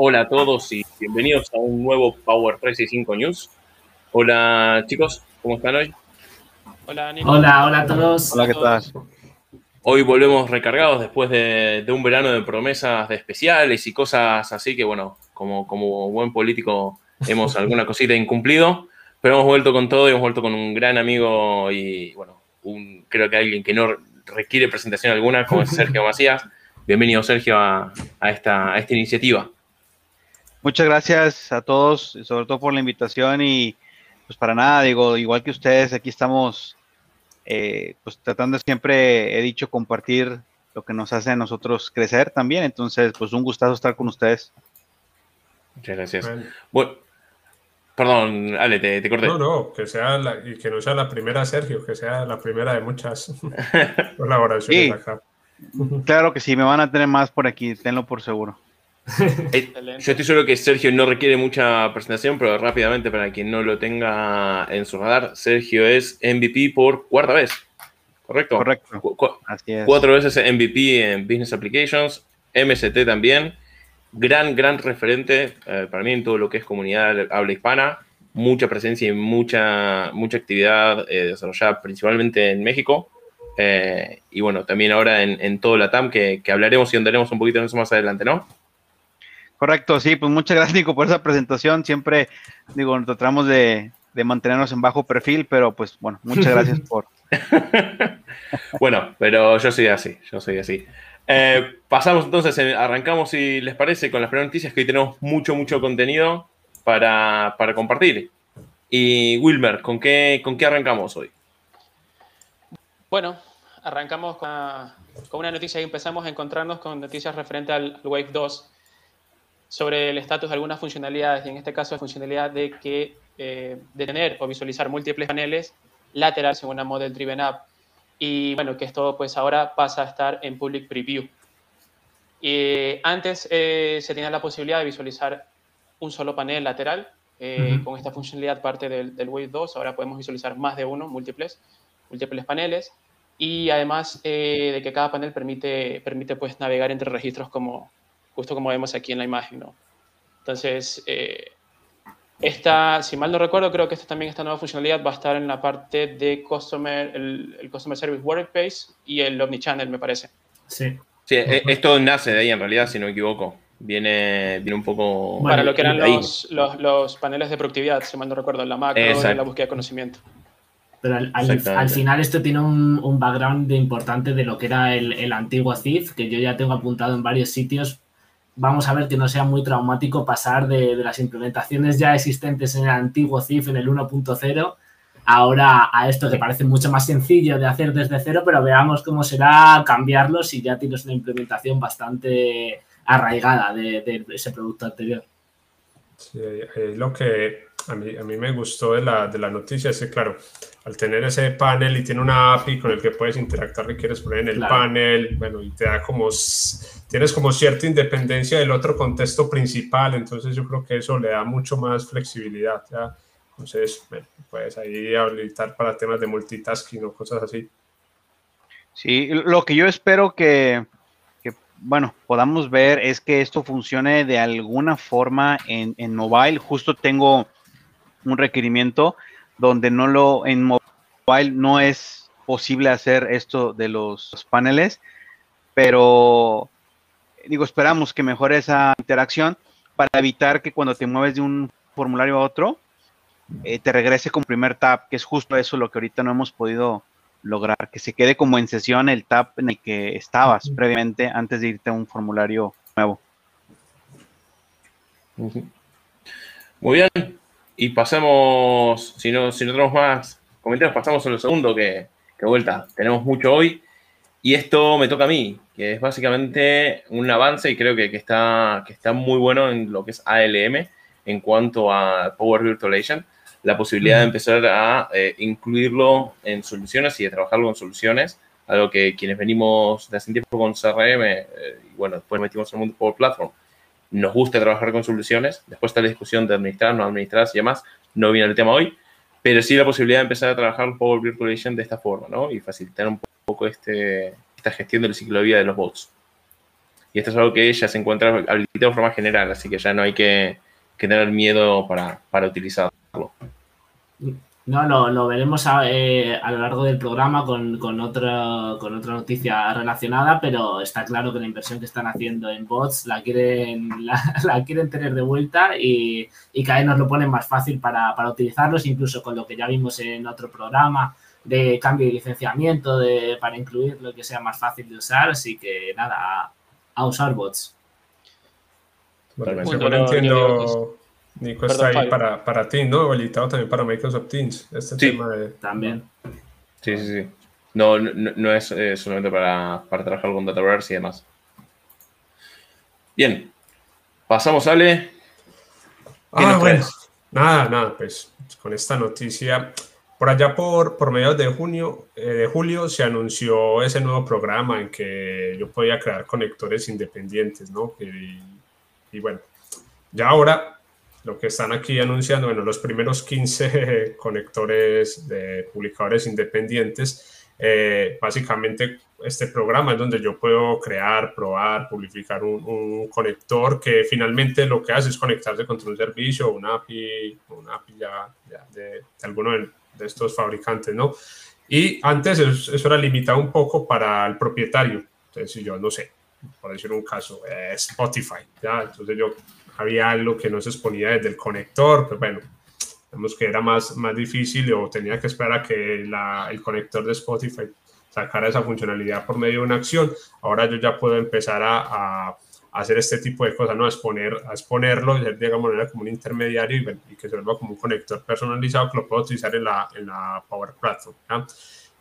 Hola a todos y bienvenidos a un nuevo Power 365 News. Hola chicos, ¿cómo están hoy? Hola, Nico. Hola, hola a todos. Hola, ¿qué tal? Hoy volvemos recargados después de, un verano de promesas de especiales y cosas así que, bueno, como, como buen político hemos alguna cosita incumplido, pero hemos vuelto con todo y hemos vuelto con un gran amigo y, bueno, un, creo que alguien que no requiere presentación alguna, como es Sergio Macías. Bienvenido, Sergio, a, esta, a esta iniciativa. Muchas gracias a todos, sobre todo por la invitación y pues para nada, digo, igual que ustedes, aquí estamos eh, pues tratando siempre, he dicho, compartir lo que nos hace a nosotros crecer también, entonces pues un gustazo estar con ustedes. Muchas gracias. Bueno, perdón, Ale, te, corté. No, no, que sea la, y que no sea la primera, Sergio, que sea la primera de muchas colaboraciones acá. Claro que sí, me van a tener más por aquí, tenlo por seguro. Eh, yo estoy seguro que Sergio no requiere mucha presentación, pero rápidamente para quien no lo tenga en su radar, Sergio es MVP por cuarta vez. ¿Correcto? Correcto. Cuatro veces MVP en Business Applications, MST también. Gran, gran referente eh, para mí en todo lo que es comunidad habla hispana. Mucha presencia y mucha, mucha actividad eh, desarrollada principalmente en México. y bueno, también ahora en, todo la TAM, que, que hablaremos y andaremos un poquito en eso más adelante, ¿no? Correcto, sí, pues muchas gracias Nico por esa presentación. Siempre, digo, tratamos de, mantenernos en bajo perfil, pero pues bueno, muchas gracias por... bueno, pero yo soy así, yo soy así. Eh, pasamos entonces, arrancamos si les parece con las primeras noticias, que hoy tenemos mucho, mucho contenido para, compartir. Y Wilmer, ¿con qué, ¿con qué arrancamos hoy? Bueno, arrancamos con una, noticia y empezamos a encontrarnos con noticias referentes al Wave 2 sobre el estatus de algunas funcionalidades, y en este caso la funcionalidad de, que, eh, de tener o visualizar múltiples paneles laterales en una Model Driven App. Y bueno, que esto pues ahora pasa a estar en Public Preview. Y antes eh, se tenía la posibilidad de visualizar un solo panel lateral. Eh, con esta funcionalidad parte del, del Wave 2, ahora podemos visualizar más de uno, múltiples, múltiples paneles. Y además de que cada panel permite, permite pues navegar entre registros como, justo como vemos aquí en la imagen, ¿no? Entonces, eh, esta, si mal no recuerdo, creo que esta, también esta nueva funcionalidad va a estar en la parte de Customer, el, Customer Service Workplace y el Omnichannel, me parece. Sí. Sí, e, esto nace de ahí en realidad, si no me equivoco. Viene, viene un poco... Para lo que eran los, los, paneles de productividad, si mal no recuerdo, en la macro, en la búsqueda de conocimiento. Pero al, final esto tiene un, un, background importante de lo que era el, el antiguo CIF, que yo ya tengo apuntado en varios sitios vamos a ver que no sea muy traumático pasar de, las implementaciones ya existentes en el antiguo CIF, en el 1.0, ahora a esto que parece mucho más sencillo de hacer desde cero, pero veamos cómo será cambiarlo si ya tienes una implementación bastante arraigada de, ese producto anterior. Sí, lo que a mí, a mí me gustó de la, de la noticia es que, claro, al tener ese panel y tiene una API con el que puedes interactuar que quieres poner en el panel, bueno, y te da como, tienes como cierta independencia del otro contexto principal, entonces yo creo que eso le da mucho más flexibilidad, ¿ya? Entonces, bueno, puedes ahí habilitar para temas de multitasking o cosas así. Sí, lo que yo espero que, que, bueno, podamos ver es que esto funcione de alguna forma en, en mobile. Justo tengo un requerimiento donde no lo en mobile no es posible hacer esto de los paneles, pero digo, esperamos que mejore esa interacción para evitar que cuando te mueves de un formulario a otro, eh, te regrese con primer tab, que es justo eso lo que ahorita no hemos podido lograr, que se quede como en sesión el tab en el que estabas previamente antes de irte a un formulario nuevo. Muy bien, y pasemos, si no, si no tenemos más comentarios, pasamos a lo segundo, que, que vuelta, tenemos mucho hoy. Y esto me toca a mí, que es básicamente un avance y creo que, que, está, que está muy bueno en lo que es ALM en cuanto a Power Virtualization, la posibilidad de empezar a eh, incluirlo en soluciones y de trabajarlo en soluciones, algo que quienes venimos de hace tiempo con CRM, eh, y bueno, después metimos en el mundo Power Platform, nos gusta trabajar con soluciones. Después está la discusión de administrar, no administrar y demás. No viene el tema hoy, pero sí la posibilidad de empezar a trabajar Power Virtualization de esta forma, ¿no? Y facilitar un poco este, esta gestión del ciclo de vida de los bots. y esto es algo que ya se encuentra habilitado de forma general, así que ya no hay que, tener miedo para, utilizarlo. No, lo, lo veremos eh, a, lo largo del programa con, con, otra, con otra noticia relacionada, pero está claro que la inversión que están haciendo en bots la quieren, la, quieren tener de vuelta y, y, cada vez nos lo ponen más fácil para, para utilizarlos, incluso con lo que ya vimos en otro programa de cambio de licenciamiento de, para incluir lo que sea más fácil de usar. Así que nada, a, usar bots. Bueno, según entiendo, Nico está ahí para, para Teams, ¿no? Habilitado también para Microsoft Teams. Este tema de... También. Sí, sí, sí. No, no, es eh, solamente para, para, trabajar con Dataverse y demás. Bien. Pasamos, Ale. Ah, bueno. Nada, nada, pues con esta noticia por allá por, por mediados de junio, eh, de julio se anunció ese nuevo programa en que yo podía crear conectores independientes, ¿no? Y, y, bueno, ya ahora lo que están aquí anunciando, bueno, los primeros 15 conectores de publicadores independientes, eh, básicamente este programa es donde yo puedo crear, probar, publicar un, un, conector que finalmente lo que hace es conectarse contra un servicio, una API, una API ya, de, de, alguno de de estos fabricantes, ¿no? Y antes eso, era limitado un poco para el propietario. Entonces, si yo no sé, por decir un caso, eh, Spotify, ¿ya? Entonces yo había algo que no se exponía desde el conector, pues bueno, vemos que era más, más difícil o tenía que esperar a que la, el conector de Spotify sacara esa funcionalidad por medio de una acción. Ahora yo ya puedo empezar a hacer este tipo de cosas, ¿no? A, exponer, a exponerlo, de alguna manera como un intermediario y, que se vuelva como un conector personalizado que lo puedo utilizar en la, en la Power Platform,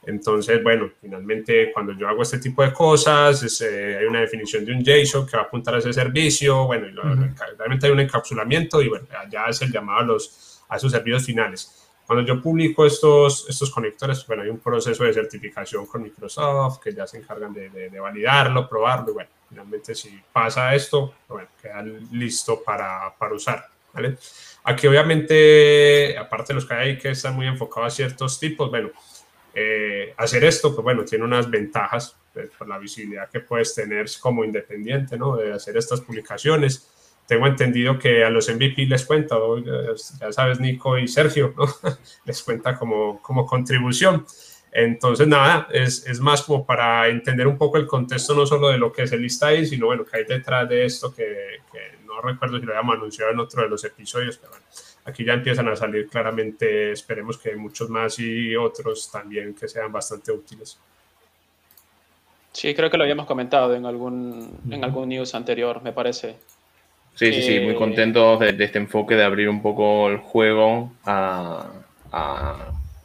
Entonces, bueno, finalmente cuando yo hago este tipo de cosas, eh, hay una definición de un JSON que va a apuntar a ese servicio, bueno, realmente hay un encapsulamiento y bueno, ya es el llamado a, los, a esos servicios finales. Cuando yo publico estos, estos conectores, bueno, hay un proceso de certificación con Microsoft que ya se encargan de, de, validarlo, probarlo, y bueno, finalmente si pasa esto, bueno, queda listo para, para usar, ¿vale? Aquí obviamente, aparte de los que hay que están muy enfocados a ciertos tipos, bueno, eh, hacer esto, pues bueno, tiene unas ventajas pues, por la visibilidad que puedes tener como independiente, ¿no? De hacer estas publicaciones tengo entendido que a los MVP les cuenta, ya sabes, Nico y Sergio, ¿no? les cuenta como, como contribución. Entonces, nada, es, es, más como para entender un poco el contexto, no solo de lo que es el ahí, sino bueno, que hay detrás de esto, que, que, no recuerdo si lo habíamos anunciado en otro de los episodios, pero bueno, aquí ya empiezan a salir claramente, esperemos que muchos más y otros también que sean bastante útiles. Sí, creo que lo habíamos comentado en algún, en algún news anterior, me parece. Sí, sí, sí, muy eh, contentos de, este enfoque de abrir un poco el juego a,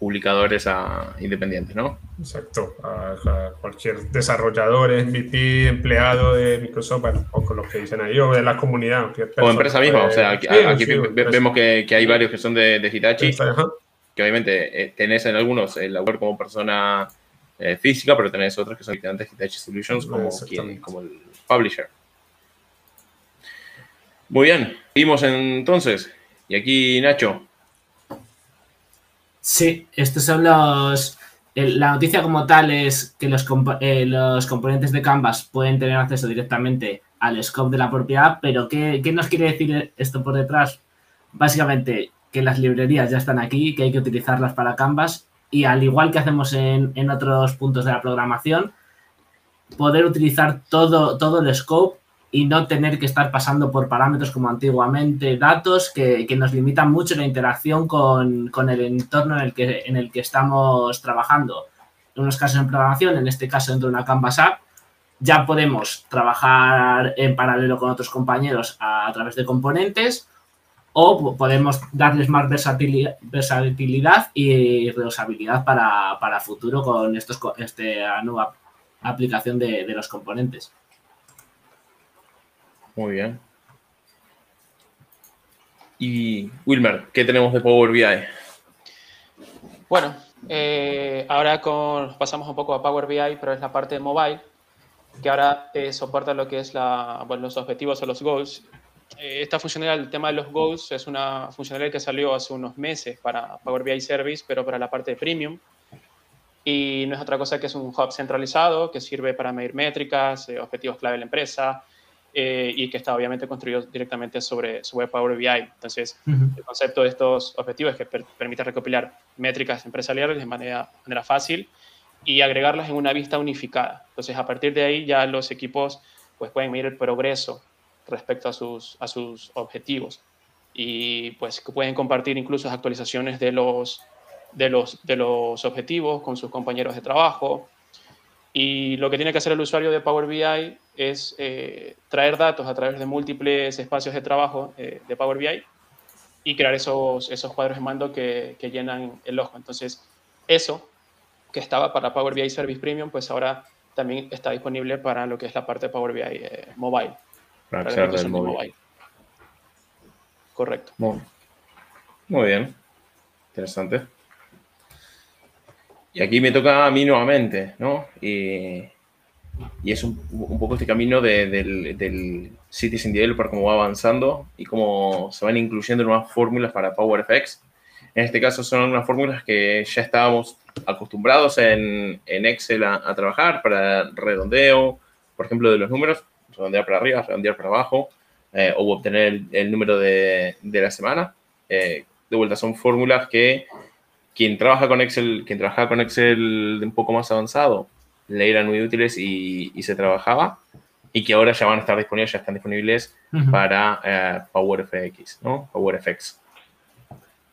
publicadores a independientes, ¿no? Exacto, a, cualquier desarrollador, MVP, empleado de Microsoft, o con lo que dicen ahí, o de la comunidad. O empresa misma, o sea, aquí, vemos que, hay varios que son de, Hitachi, que obviamente eh, tenés en algunos el labor como persona eh, física, pero tenés otros que son de Hitachi Solutions como, como el publisher. Muy bien, seguimos entonces. Y aquí Nacho. Sí, estos son los... La noticia como tal es que los, eh, los componentes de Canvas pueden tener acceso directamente al scope de la propia pero ¿qué, ¿qué, nos quiere decir esto por detrás? Básicamente que las librerías ya están aquí, que hay que utilizarlas para Canvas y al igual que hacemos en, en otros puntos de la programación, poder utilizar todo, todo el scope y no tener que estar pasando por parámetros como antiguamente, datos que, que nos limitan mucho la interacción con, con, el entorno en el, que, en el que estamos trabajando. En unos casos en programación, en este caso dentro de una Canvas App, ya podemos trabajar en paralelo con otros compañeros a, través de componentes o podemos darles más versatilidad, versatilidad y reusabilidad para, para futuro con estos, esta nueva aplicación de, de los componentes. Muy bien. Y Wilmer, ¿qué tenemos de Power BI? Bueno, eh, ahora pasamos un poco a Power BI, pero es la parte de mobile, que ahora eh, soporta lo que es los objetivos o los goals. Eh, esta funcionalidad, el tema de los goals, es una funcionalidad que salió hace unos meses para Power BI Service, pero para la parte de premium. Y no es otra cosa que es un hub centralizado que sirve para medir métricas, objetivos clave de la empresa, eh, y que está obviamente construido directamente sobre, sobre Power BI. Entonces, el concepto de estos objetivos es que permite recopilar métricas empresariales de manera, manera fácil y agregarlas en una vista unificada. Entonces, a partir de ahí ya los equipos pues, pueden medir el progreso respecto a sus, a sus objetivos y pues pueden compartir incluso actualizaciones de los, de, los, de los objetivos con sus compañeros de trabajo. Y lo que tiene que hacer el usuario de Power BI es eh, traer datos a través de múltiples espacios de trabajo eh, de Power BI y crear esos, esos cuadros de mando que, que, llenan el ojo. Entonces, eso que estaba para Power BI Service Premium, pues ahora también está disponible para lo que es la parte de Power BI eh, Mobile. Para, para el mobile. Correcto. Muy, muy bien. Interesante. Y aquí me toca a mí nuevamente, ¿no? Y y es un, un poco este camino de, del, del Citizen Developer, cómo va avanzando y cómo se van incluyendo nuevas fórmulas para PowerFX. En este caso son unas fórmulas que ya estábamos acostumbrados en, en Excel a, trabajar para redondeo, por ejemplo, de los números, redondear para arriba, redondear para abajo, eh, o obtener el, número de, de, la semana. Eh, de vuelta, son fórmulas que quien trabaja con Excel, quien trabaja con Excel un poco más avanzado, le eran muy útiles y, se trabajaba y que ahora ya van a estar disponibles, ya están disponibles para eh, PowerFX, ¿no? PowerFX.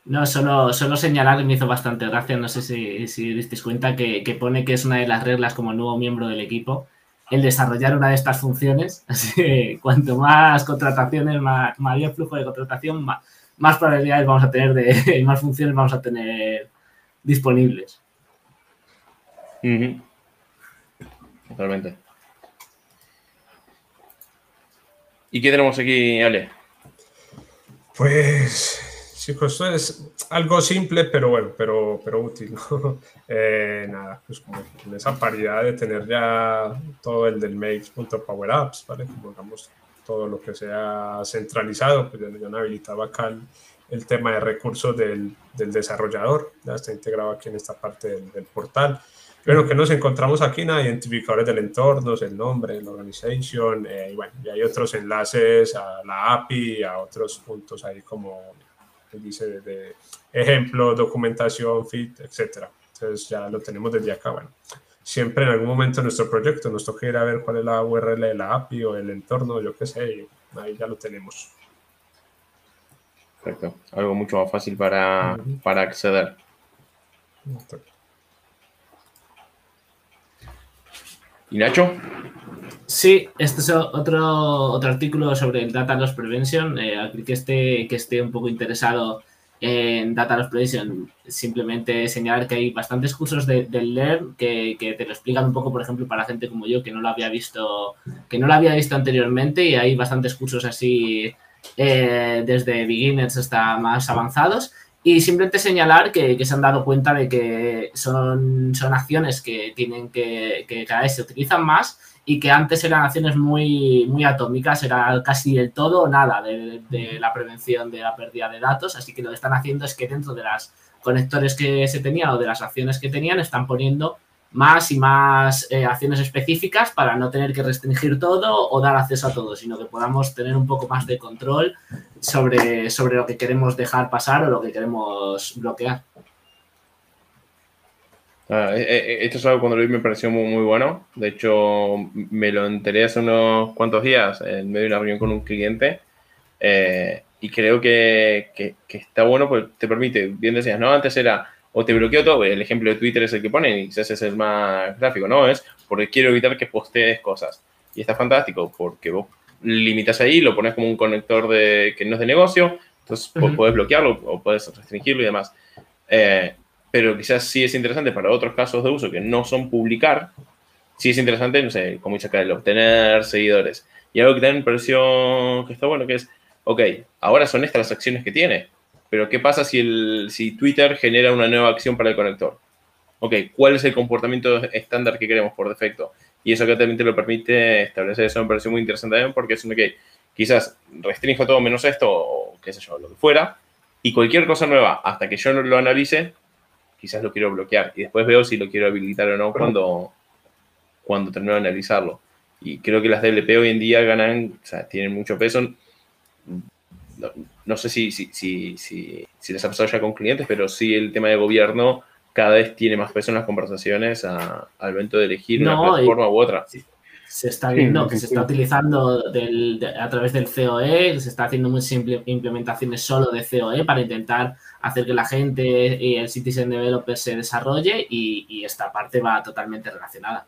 No, solo, solo señalar que me hizo bastante gracia, no sé si, si disteis cuenta, que, que, pone que es una de las reglas como nuevo miembro del equipo el desarrollar una de estas funciones. Así que cuanto más contrataciones, mayor flujo de contratación, más, más probabilidades vamos a tener de, más funciones vamos a tener disponibles. Totalmente. ¿Y qué tenemos aquí, Ale? Pues, chicos, esto es algo simple, pero bueno, pero, pero útil. Eh, nada, pues como con esa paridad de tener ya todo el del makes.powerapps, ¿vale? Como digamos, todo lo que sea centralizado, pues ya, ya habilitado acá el, tema de recursos del, del, desarrollador, ya está integrado aquí en esta parte del, del portal. Bueno, que nos encontramos aquí? Nada, identificadores del entorno, el nombre, la organización, eh, y bueno, y hay otros enlaces a la API, a otros puntos ahí como dice de, ejemplo, documentación, fit, etcétera. Entonces ya lo tenemos desde acá. Bueno, siempre en algún momento en nuestro proyecto nos toca ir a ver cuál es la URL de la API o el entorno, yo qué sé, y ahí ya lo tenemos. Perfecto. Algo mucho más fácil para, para acceder. ¿Y Nacho? Sí, este es otro, otro artículo sobre el Data Loss Prevention. Eh, que esté, que esté un poco interesado en Data Loss Prevention, simplemente señalar que hay bastantes cursos de, del LEARN que, que, te lo explican un poco, por ejemplo, para gente como yo que no lo había visto, que no lo había visto anteriormente y hay bastantes cursos así eh, desde beginners hasta más avanzados. Y simplemente señalar que, que, se han dado cuenta de que son, son acciones que tienen que, que, cada vez se utilizan más y que antes eran acciones muy, muy atómicas, era casi el todo o nada de, de, la prevención de la pérdida de datos. Así que lo que están haciendo es que dentro de las conectores que se tenían o de las acciones que tenían están poniendo más y más eh, acciones específicas para no tener que restringir todo o dar acceso a todo, sino que podamos tener un poco más de control sobre, sobre lo que queremos dejar pasar o lo que queremos bloquear. Ah, eh, eh, esto es algo cuando lo vi me pareció muy, muy bueno. De hecho, me lo enteré hace unos cuantos días en medio de una reunión con un cliente. y creo que, que, que, está bueno, pues te permite, bien decías, ¿no? Antes era o te bloqueo todo, el ejemplo de Twitter es el que ponen y quizás es el más gráfico, ¿no? Es porque quiero evitar que postees cosas. Y está fantástico porque vos limitas ahí, lo pones como un conector de, que no es de negocio, entonces uh -huh. puedes bloquearlo o puedes restringirlo y demás. Eh, pero quizás sí es interesante para otros casos de uso que no son publicar, sí es interesante, no sé, como dice acá, el obtener seguidores. Y algo que también me pareció que está bueno, que es, ok, ahora son estas las acciones que tiene, pero ¿qué pasa si, el, si Twitter genera una nueva acción para el conector? Ok, ¿cuál es el comportamiento estándar que queremos por defecto? Y eso que también te lo permite establecer, eso me pareció muy interesante también porque es un que quizás restringo todo menos esto o qué sé yo, lo que fuera, y cualquier cosa nueva, hasta que yo no lo analice, quizás lo quiero bloquear y después veo si lo quiero habilitar o no cuando, cuando termino de analizarlo. Y creo que las DLP hoy en día ganan, o sea, tienen mucho peso. No, sé si, si, si, si, les ha pasado ya con clientes, pero sí el tema de gobierno cada vez tiene más peso en las conversaciones al momento de elegir una plataforma u otra. Se está viendo que se está utilizando a través del COE, se está haciendo muchas implementaciones solo de COE para intentar hacer que la gente y el Citizen Developer se desarrolle y, esta parte va totalmente relacionada.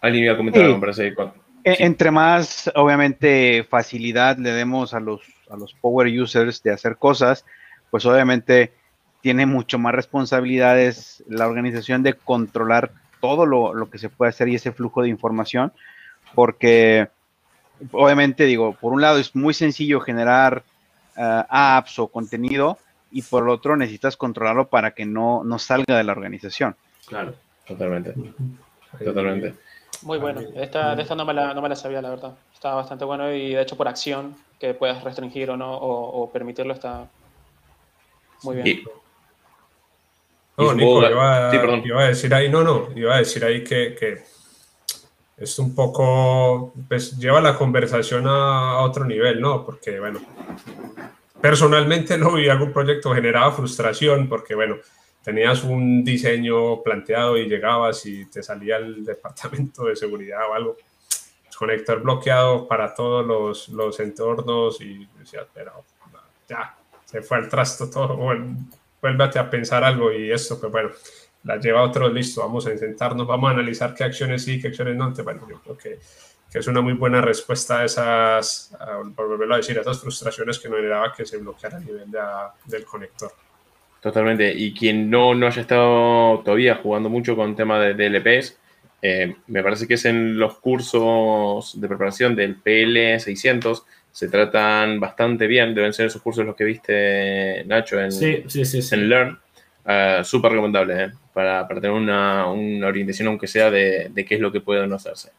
Alguien iba a comentar algo, sí. Entre más, obviamente, facilidad le demos a los, a los power users de hacer cosas, pues obviamente tiene mucho más responsabilidades la organización de controlar todo lo, que se puede hacer y ese flujo de información, porque obviamente digo, por un lado es muy sencillo generar eh, apps o contenido y por el otro necesitas controlarlo para que no, no salga de la organización. Claro, totalmente. Totalmente. Muy bueno. Esta, de esta no me, la, no me la sabía, la verdad. Está bastante bueno y de hecho por acción que puedas restringir o no o, permitirlo está muy bien. No, Nico, iba, a decir ahí, no, no, iba a decir ahí que, que es un poco, pues lleva la conversación a, otro nivel, ¿no? Porque, bueno, personalmente no vi algún proyecto generaba frustración porque, bueno, tenías un diseño planteado y llegabas y te salía el departamento de seguridad o algo, conector bloqueado para todos los, los entornos y decías, pero ya, se fue al trasto todo, bueno, vuélvate a pensar algo y esto, pues bueno, la lleva a otro, listo, vamos a sentarnos, vamos a analizar qué acciones sí, qué acciones no. Bueno, yo creo que, que es una muy buena respuesta a esas, por volverlo a decir, a esas frustraciones que no generaba que se bloqueara a nivel del conector. Totalmente. Y quien no, no haya estado todavía jugando mucho con tema de DLPs, eh, me parece que es en los cursos de preparación del PL 600 se tratan bastante bien. Deben ser esos cursos los que viste, Nacho, en, en Learn. Uh, Súper recomendable, ¿eh? para, para, tener una, una, orientación, aunque sea de, de, qué es lo que puede no hacerse.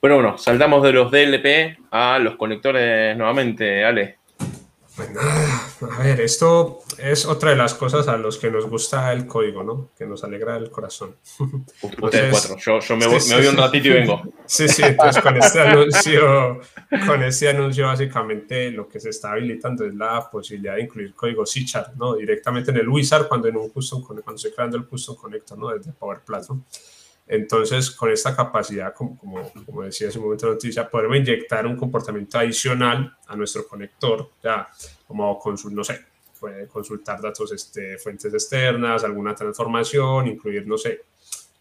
Bueno, bueno, saltamos de los DLP a los conectores nuevamente, Ale. Pues nada, a ver, esto es otra de las cosas a los que nos gusta el código, ¿no? Que nos alegra el corazón. Ustedes cuatro, yo, yo me, voy, me, voy, un ratito y vengo. Sí, sí, entonces con este anuncio, con este anuncio básicamente lo que se está habilitando es la posibilidad de incluir código C ¿no? Directamente en el wizard cuando en un custom, cuando se creando el custom connector, ¿no? Desde Power Platform. Entonces, con esta capacidad, como, como, decía hace un momento de noticia, podemos inyectar un comportamiento adicional a nuestro conector, ya como no sé, consultar datos, este, fuentes externas, alguna transformación, incluir, no sé,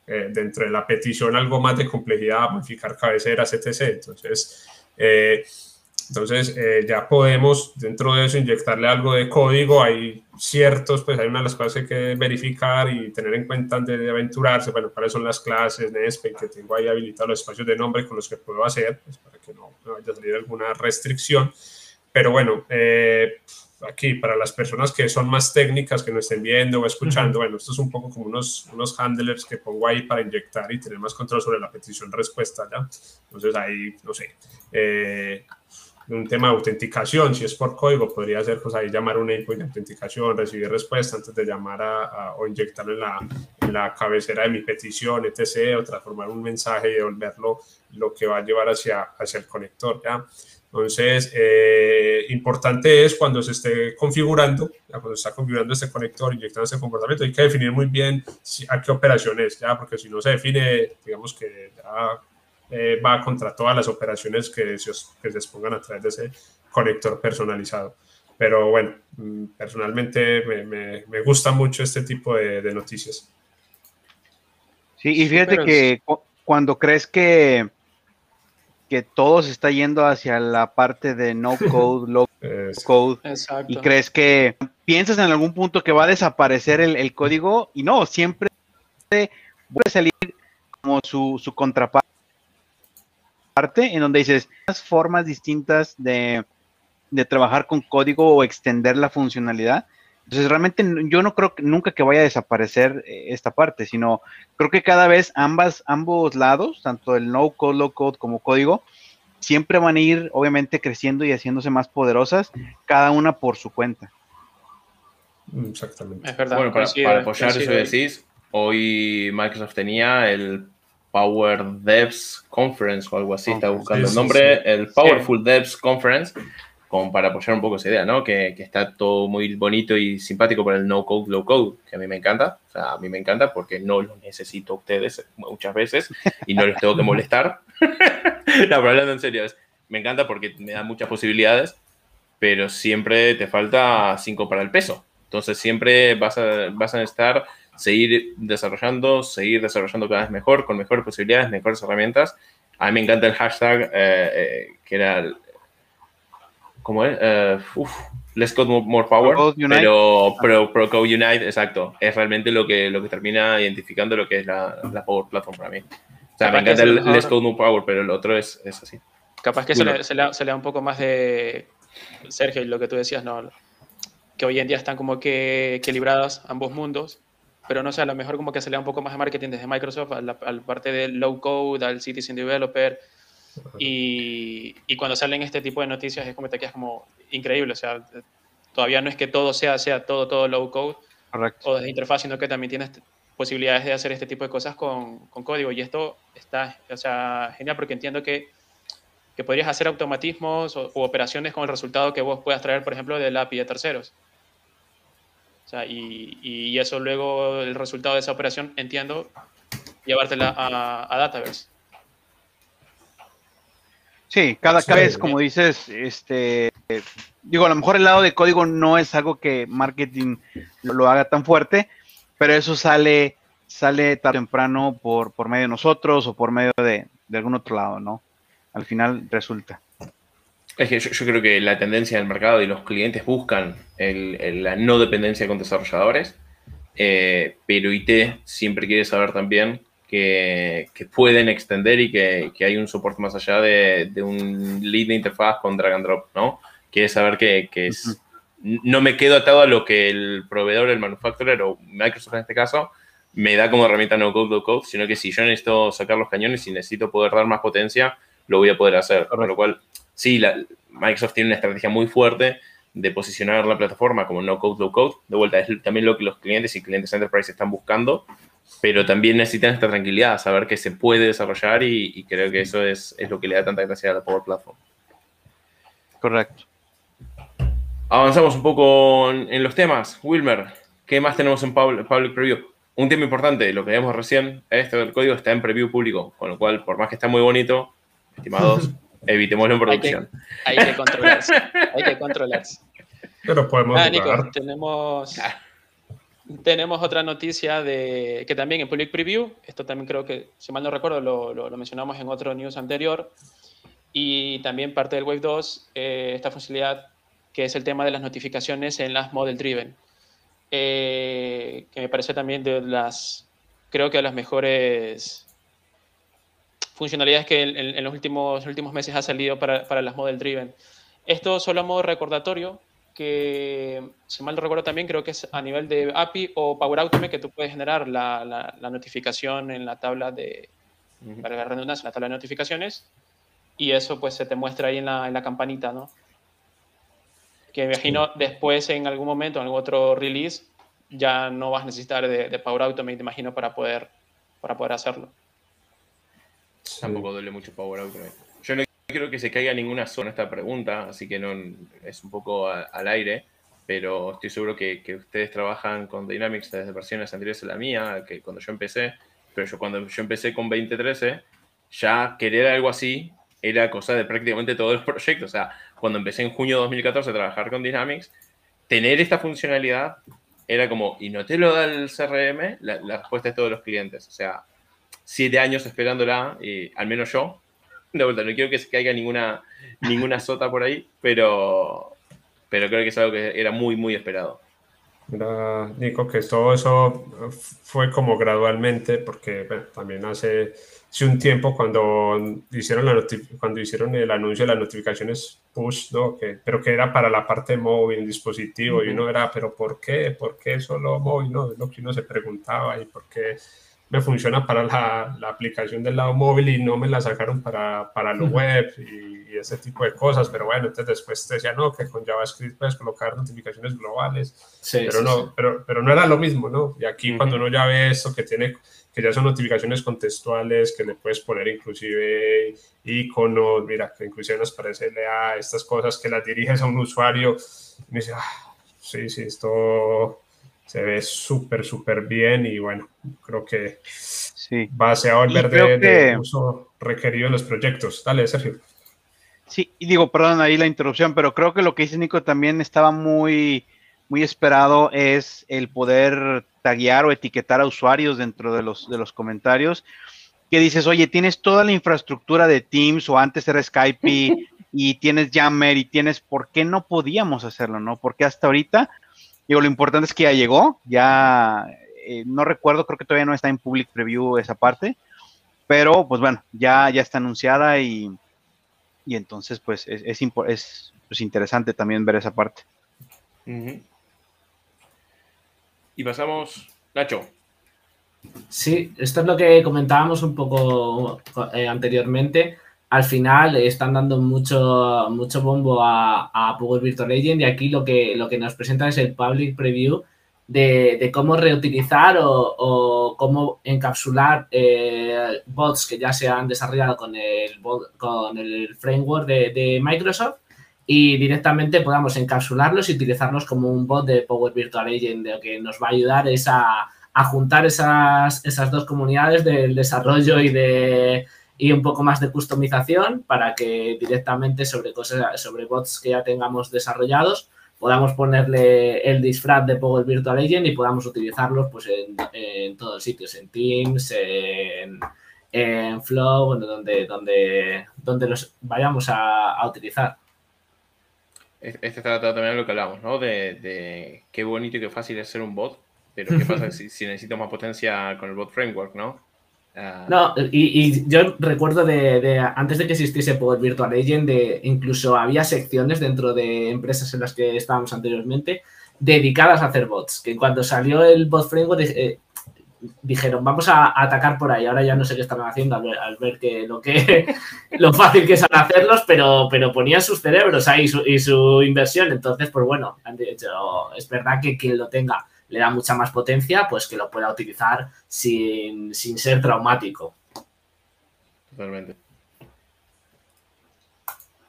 eh, dentro de la petición algo más de complejidad, modificar cabeceras, etc. Entonces, eh, entonces eh, ya podemos dentro de eso inyectarle algo de código. Hay ciertos, pues hay una de las cosas que hay que verificar y tener en cuenta antes de aventurarse. Bueno, cuáles son las clases de que tengo ahí habilitados los espacios de nombre con los que puedo hacer, pues para que no, vaya a salir alguna restricción. Pero bueno, eh, aquí para las personas que son más técnicas, que no estén viendo o escuchando, bueno, esto es un poco como unos, unos handlers que pongo ahí para inyectar y tener más control sobre la petición-respuesta, ¿ya? Entonces ahí, no sé, eh, un tema de autenticación, si es por código, podría ser pues ahí llamar un input de autenticación, recibir respuesta antes de llamar a, o inyectarlo en la, la, cabecera de mi petición, etc., o transformar un mensaje y devolverlo, lo que va a llevar hacia, hacia el conector, ¿ya? Entonces, eh, importante es cuando se esté configurando, cuando se está configurando este conector, inyectando este comportamiento, hay que definir muy bien a qué operación es, ¿ya? Porque si no se define, digamos que ya eh, va contra todas las operaciones que se, que se expongan a través de ese conector personalizado. Pero bueno, mm, personalmente me, me, gusta mucho este tipo de, de, noticias. Sí, y fíjate que cuando crees que, que todo se está yendo hacia la parte de no code, low code, y crees que piensas en algún punto que va a desaparecer el, el código, y no, siempre puede salir como su, su contraparte parte en donde dices formas distintas de, trabajar con código o extender la funcionalidad. Entonces, realmente yo no creo que nunca que vaya a desaparecer eh, esta parte, sino creo que cada vez ambas, ambos lados, tanto el no code, low code como código, siempre van a ir obviamente creciendo y haciéndose más poderosas, cada una por su cuenta. Exactamente. Es verdad. Bueno, para, apoyar eso que decís, hoy Microsoft tenía el Power Devs Conference o algo así, está buscando el nombre, el Powerful Devs Conference, como para apoyar un poco esa idea, ¿no? Que, que, está todo muy bonito y simpático para el no code, low code, que a mí me encanta, o sea, a mí me encanta porque no lo necesito a ustedes muchas veces y no les tengo que molestar. no, pero hablando en serio, me encanta porque me da muchas posibilidades, pero siempre te falta 5 para el peso. Entonces siempre vas a, vas a estar, seguir desarrollando, seguir desarrollando cada vez mejor, con mejores posibilidades, mejores herramientas. A mí me encanta el hashtag eh, eh, que era, ¿cómo es? Uh, uf, Let's Code More Power, pero Pro, Pro Code Unite, exacto, es realmente lo que, lo que termina identificando lo que es la, la Power Platform para mí. O sea, me encanta el Let's Code More Power, pero el otro es, es así. Capaz que se le, se, le, se le, da un poco más de, Sergio, lo que tú decías, no, que hoy en día están como que equilibrados ambos mundos, pero no sé, a lo mejor como que se le da un poco más de marketing desde Microsoft al, parte del low code, al citizen developer, y, y, cuando salen este tipo de noticias es como te quedas como increíble, o sea, todavía no es que todo sea, sea todo, todo low code Correcto. o desde interfaz, sino que también tienes posibilidades de hacer este tipo de cosas con, con código, y esto está, o sea, genial porque entiendo que que podrías hacer automatismos o, u operaciones con el resultado que vos puedas traer, por ejemplo, del API de terceros. Sea, y, y, eso luego, el resultado de esa operación, entiendo, llevártela a, a Dataverse. Sí, cada, vez, como dices, este, digo, a lo mejor el lado de código no es algo que marketing lo, haga tan fuerte, pero eso sale, sale tarde o temprano por, por medio de nosotros o por medio de, de algún otro lado, ¿no? al final resulta. Es que yo, creo que la tendencia del mercado y los clientes buscan la no dependencia con desarrolladores, eh, pero IT siempre quiere saber también que, pueden extender y que, hay un soporte más allá de, un lead de interfaz con drag and drop, ¿no? Quiere saber que, es, no me quedo atado a lo que el proveedor, el manufacturer o Microsoft en este caso, me da como herramienta no code, no code, sino que si yo necesito sacar los cañones y necesito poder dar más potencia, lo voy a poder hacer. Con lo cual, sí, la, Microsoft tiene una estrategia muy fuerte de posicionar la plataforma como no code, low code. De vuelta, es también lo que los clientes y clientes enterprise están buscando, pero también necesitan esta tranquilidad, saber que se puede desarrollar y, creo que eso es, es, lo que le da tanta gracia a la Power Platform. Correcto. Avanzamos un poco en, los temas. Wilmer, ¿qué más tenemos en public, public Preview? Un tema importante, lo que vimos recién, este del código está en preview público, con lo cual, por más que está muy bonito, estimados, evitémoslo en producción. Hay que, controlarse, hay que controlarse. Pero podemos ah, Nico, tenemos, tenemos otra noticia de que también en Public Preview, esto también creo que, si mal no recuerdo, lo, lo, mencionamos en otro news anterior, y también parte del Wave 2, eh, esta funcionalidad que es el tema de las notificaciones en las Model Driven, eh, que me parece también de las, creo que de las mejores funcionalidades que en, los últimos, últimos meses ha salido para, para, las Model Driven. Esto solo a modo recordatorio, que si mal no recuerdo también creo que es a nivel de API o Power Automate que tú puedes generar la, la, notificación en la tabla de, para la redundancia, en la tabla de notificaciones y eso pues se te muestra ahí en la, en la campanita, ¿no? Que me imagino después en algún momento, en algún otro release, ya no vas a necesitar de, de Power Automate, imagino, para poder, para poder hacerlo. Tampoco duele mucho Power Automate. Yo no quiero que se caiga ninguna zona esta pregunta, así que no es un poco al aire, pero estoy seguro que, ustedes trabajan con Dynamics desde versiones anteriores a la mía, que cuando yo empecé, pero yo cuando yo empecé con 2013, ya querer algo así era cosa de prácticamente todos los proyectos. O sea, cuando empecé en junio de 2014 a trabajar con Dynamics, tener esta funcionalidad era como, ¿y no te lo da el CRM? La, la respuesta de todos los clientes. O sea, siete años esperándola, y al menos yo. De vuelta, no quiero que se caiga ninguna, ninguna sota por ahí, pero, pero creo que es algo que era muy, muy esperado. Mira, Nico, que todo eso fue como gradualmente, porque también hace, hace, un tiempo cuando hicieron, la cuando hicieron el anuncio de las notificaciones push, ¿no? que, pero que era para la parte móvil, dispositivo, y uno era, pero ¿por qué? ¿Por qué solo móvil? No, es lo que uno se preguntaba y por qué me funciona para la, la, aplicación del lado móvil y no me la sacaron para, para lo web y, ese tipo de cosas, pero bueno, entonces después te decía, no, que con JavaScript puedes colocar notificaciones globales, pero, no, Pero, pero no era lo mismo, ¿no? Y aquí cuando uno ya ve esto que tiene, que ya son notificaciones contextuales, que le puedes poner inclusive iconos, mira, que inclusive nos parece a estas cosas que las diriges a un usuario. Y me dice, ah, sí, sí, esto se ve súper, súper bien y bueno, creo que sí. va a volver de, de, uso requerido en los proyectos. Dale, Sergio. Sí, y digo, perdón ahí la interrupción, pero creo que lo que dice Nico también estaba muy, muy esperado es el poder taguear o etiquetar a usuarios dentro de los, de los comentarios. Que dices, oye, tienes toda la infraestructura de Teams o antes era Skype y, tienes Jammer y tienes, ¿por qué no podíamos hacerlo, no? Porque hasta ahorita Digo, lo importante es que ya llegó, ya eh, no recuerdo, creo que todavía no está en public preview esa parte, pero pues bueno, ya, ya está anunciada y, y entonces pues es, es, es pues, interesante también ver esa parte. Y pasamos, Nacho. Sí, esto es lo que comentábamos un poco eh, anteriormente al final están dando mucho, mucho bombo a, Power Virtual Agent y aquí lo que, lo que nos presentan es el public preview de, cómo reutilizar o, cómo encapsular eh, bots que ya se han desarrollado con el, con el framework de, Microsoft y directamente podamos encapsularlos y utilizarlos como un bot de Power Virtual Agent. Lo que nos va a ayudar es a, a juntar esas, esas dos comunidades del desarrollo y de y un poco más de customización para que directamente sobre cosas, sobre bots que ya tengamos desarrollados, podamos ponerle el disfraz de Power Virtual Agent y podamos utilizarlos pues en, en todos sitios, en Teams, en, Flow, donde, donde, donde los vayamos a, utilizar. Este trata también de lo que hablamos, ¿no? De, qué bonito y qué fácil es ser un bot, pero qué pasa si, si necesito más potencia con el bot framework, ¿no? Ah. No, y, yo recuerdo de, antes de que existiese Power Virtual Agent, de, incluso había secciones dentro de empresas en las que estábamos anteriormente dedicadas a hacer bots. Que cuando salió el bot framework eh, dijeron vamos a, atacar por ahí. Ahora ya no sé qué están haciendo al ver, que lo que lo fácil que es hacerlos, pero, pero ponían sus cerebros ahí y su inversión. Entonces, pues bueno, es verdad que quien lo tenga le da mucha más potencia, pues que lo pueda utilizar sin, ser traumático. Totalmente.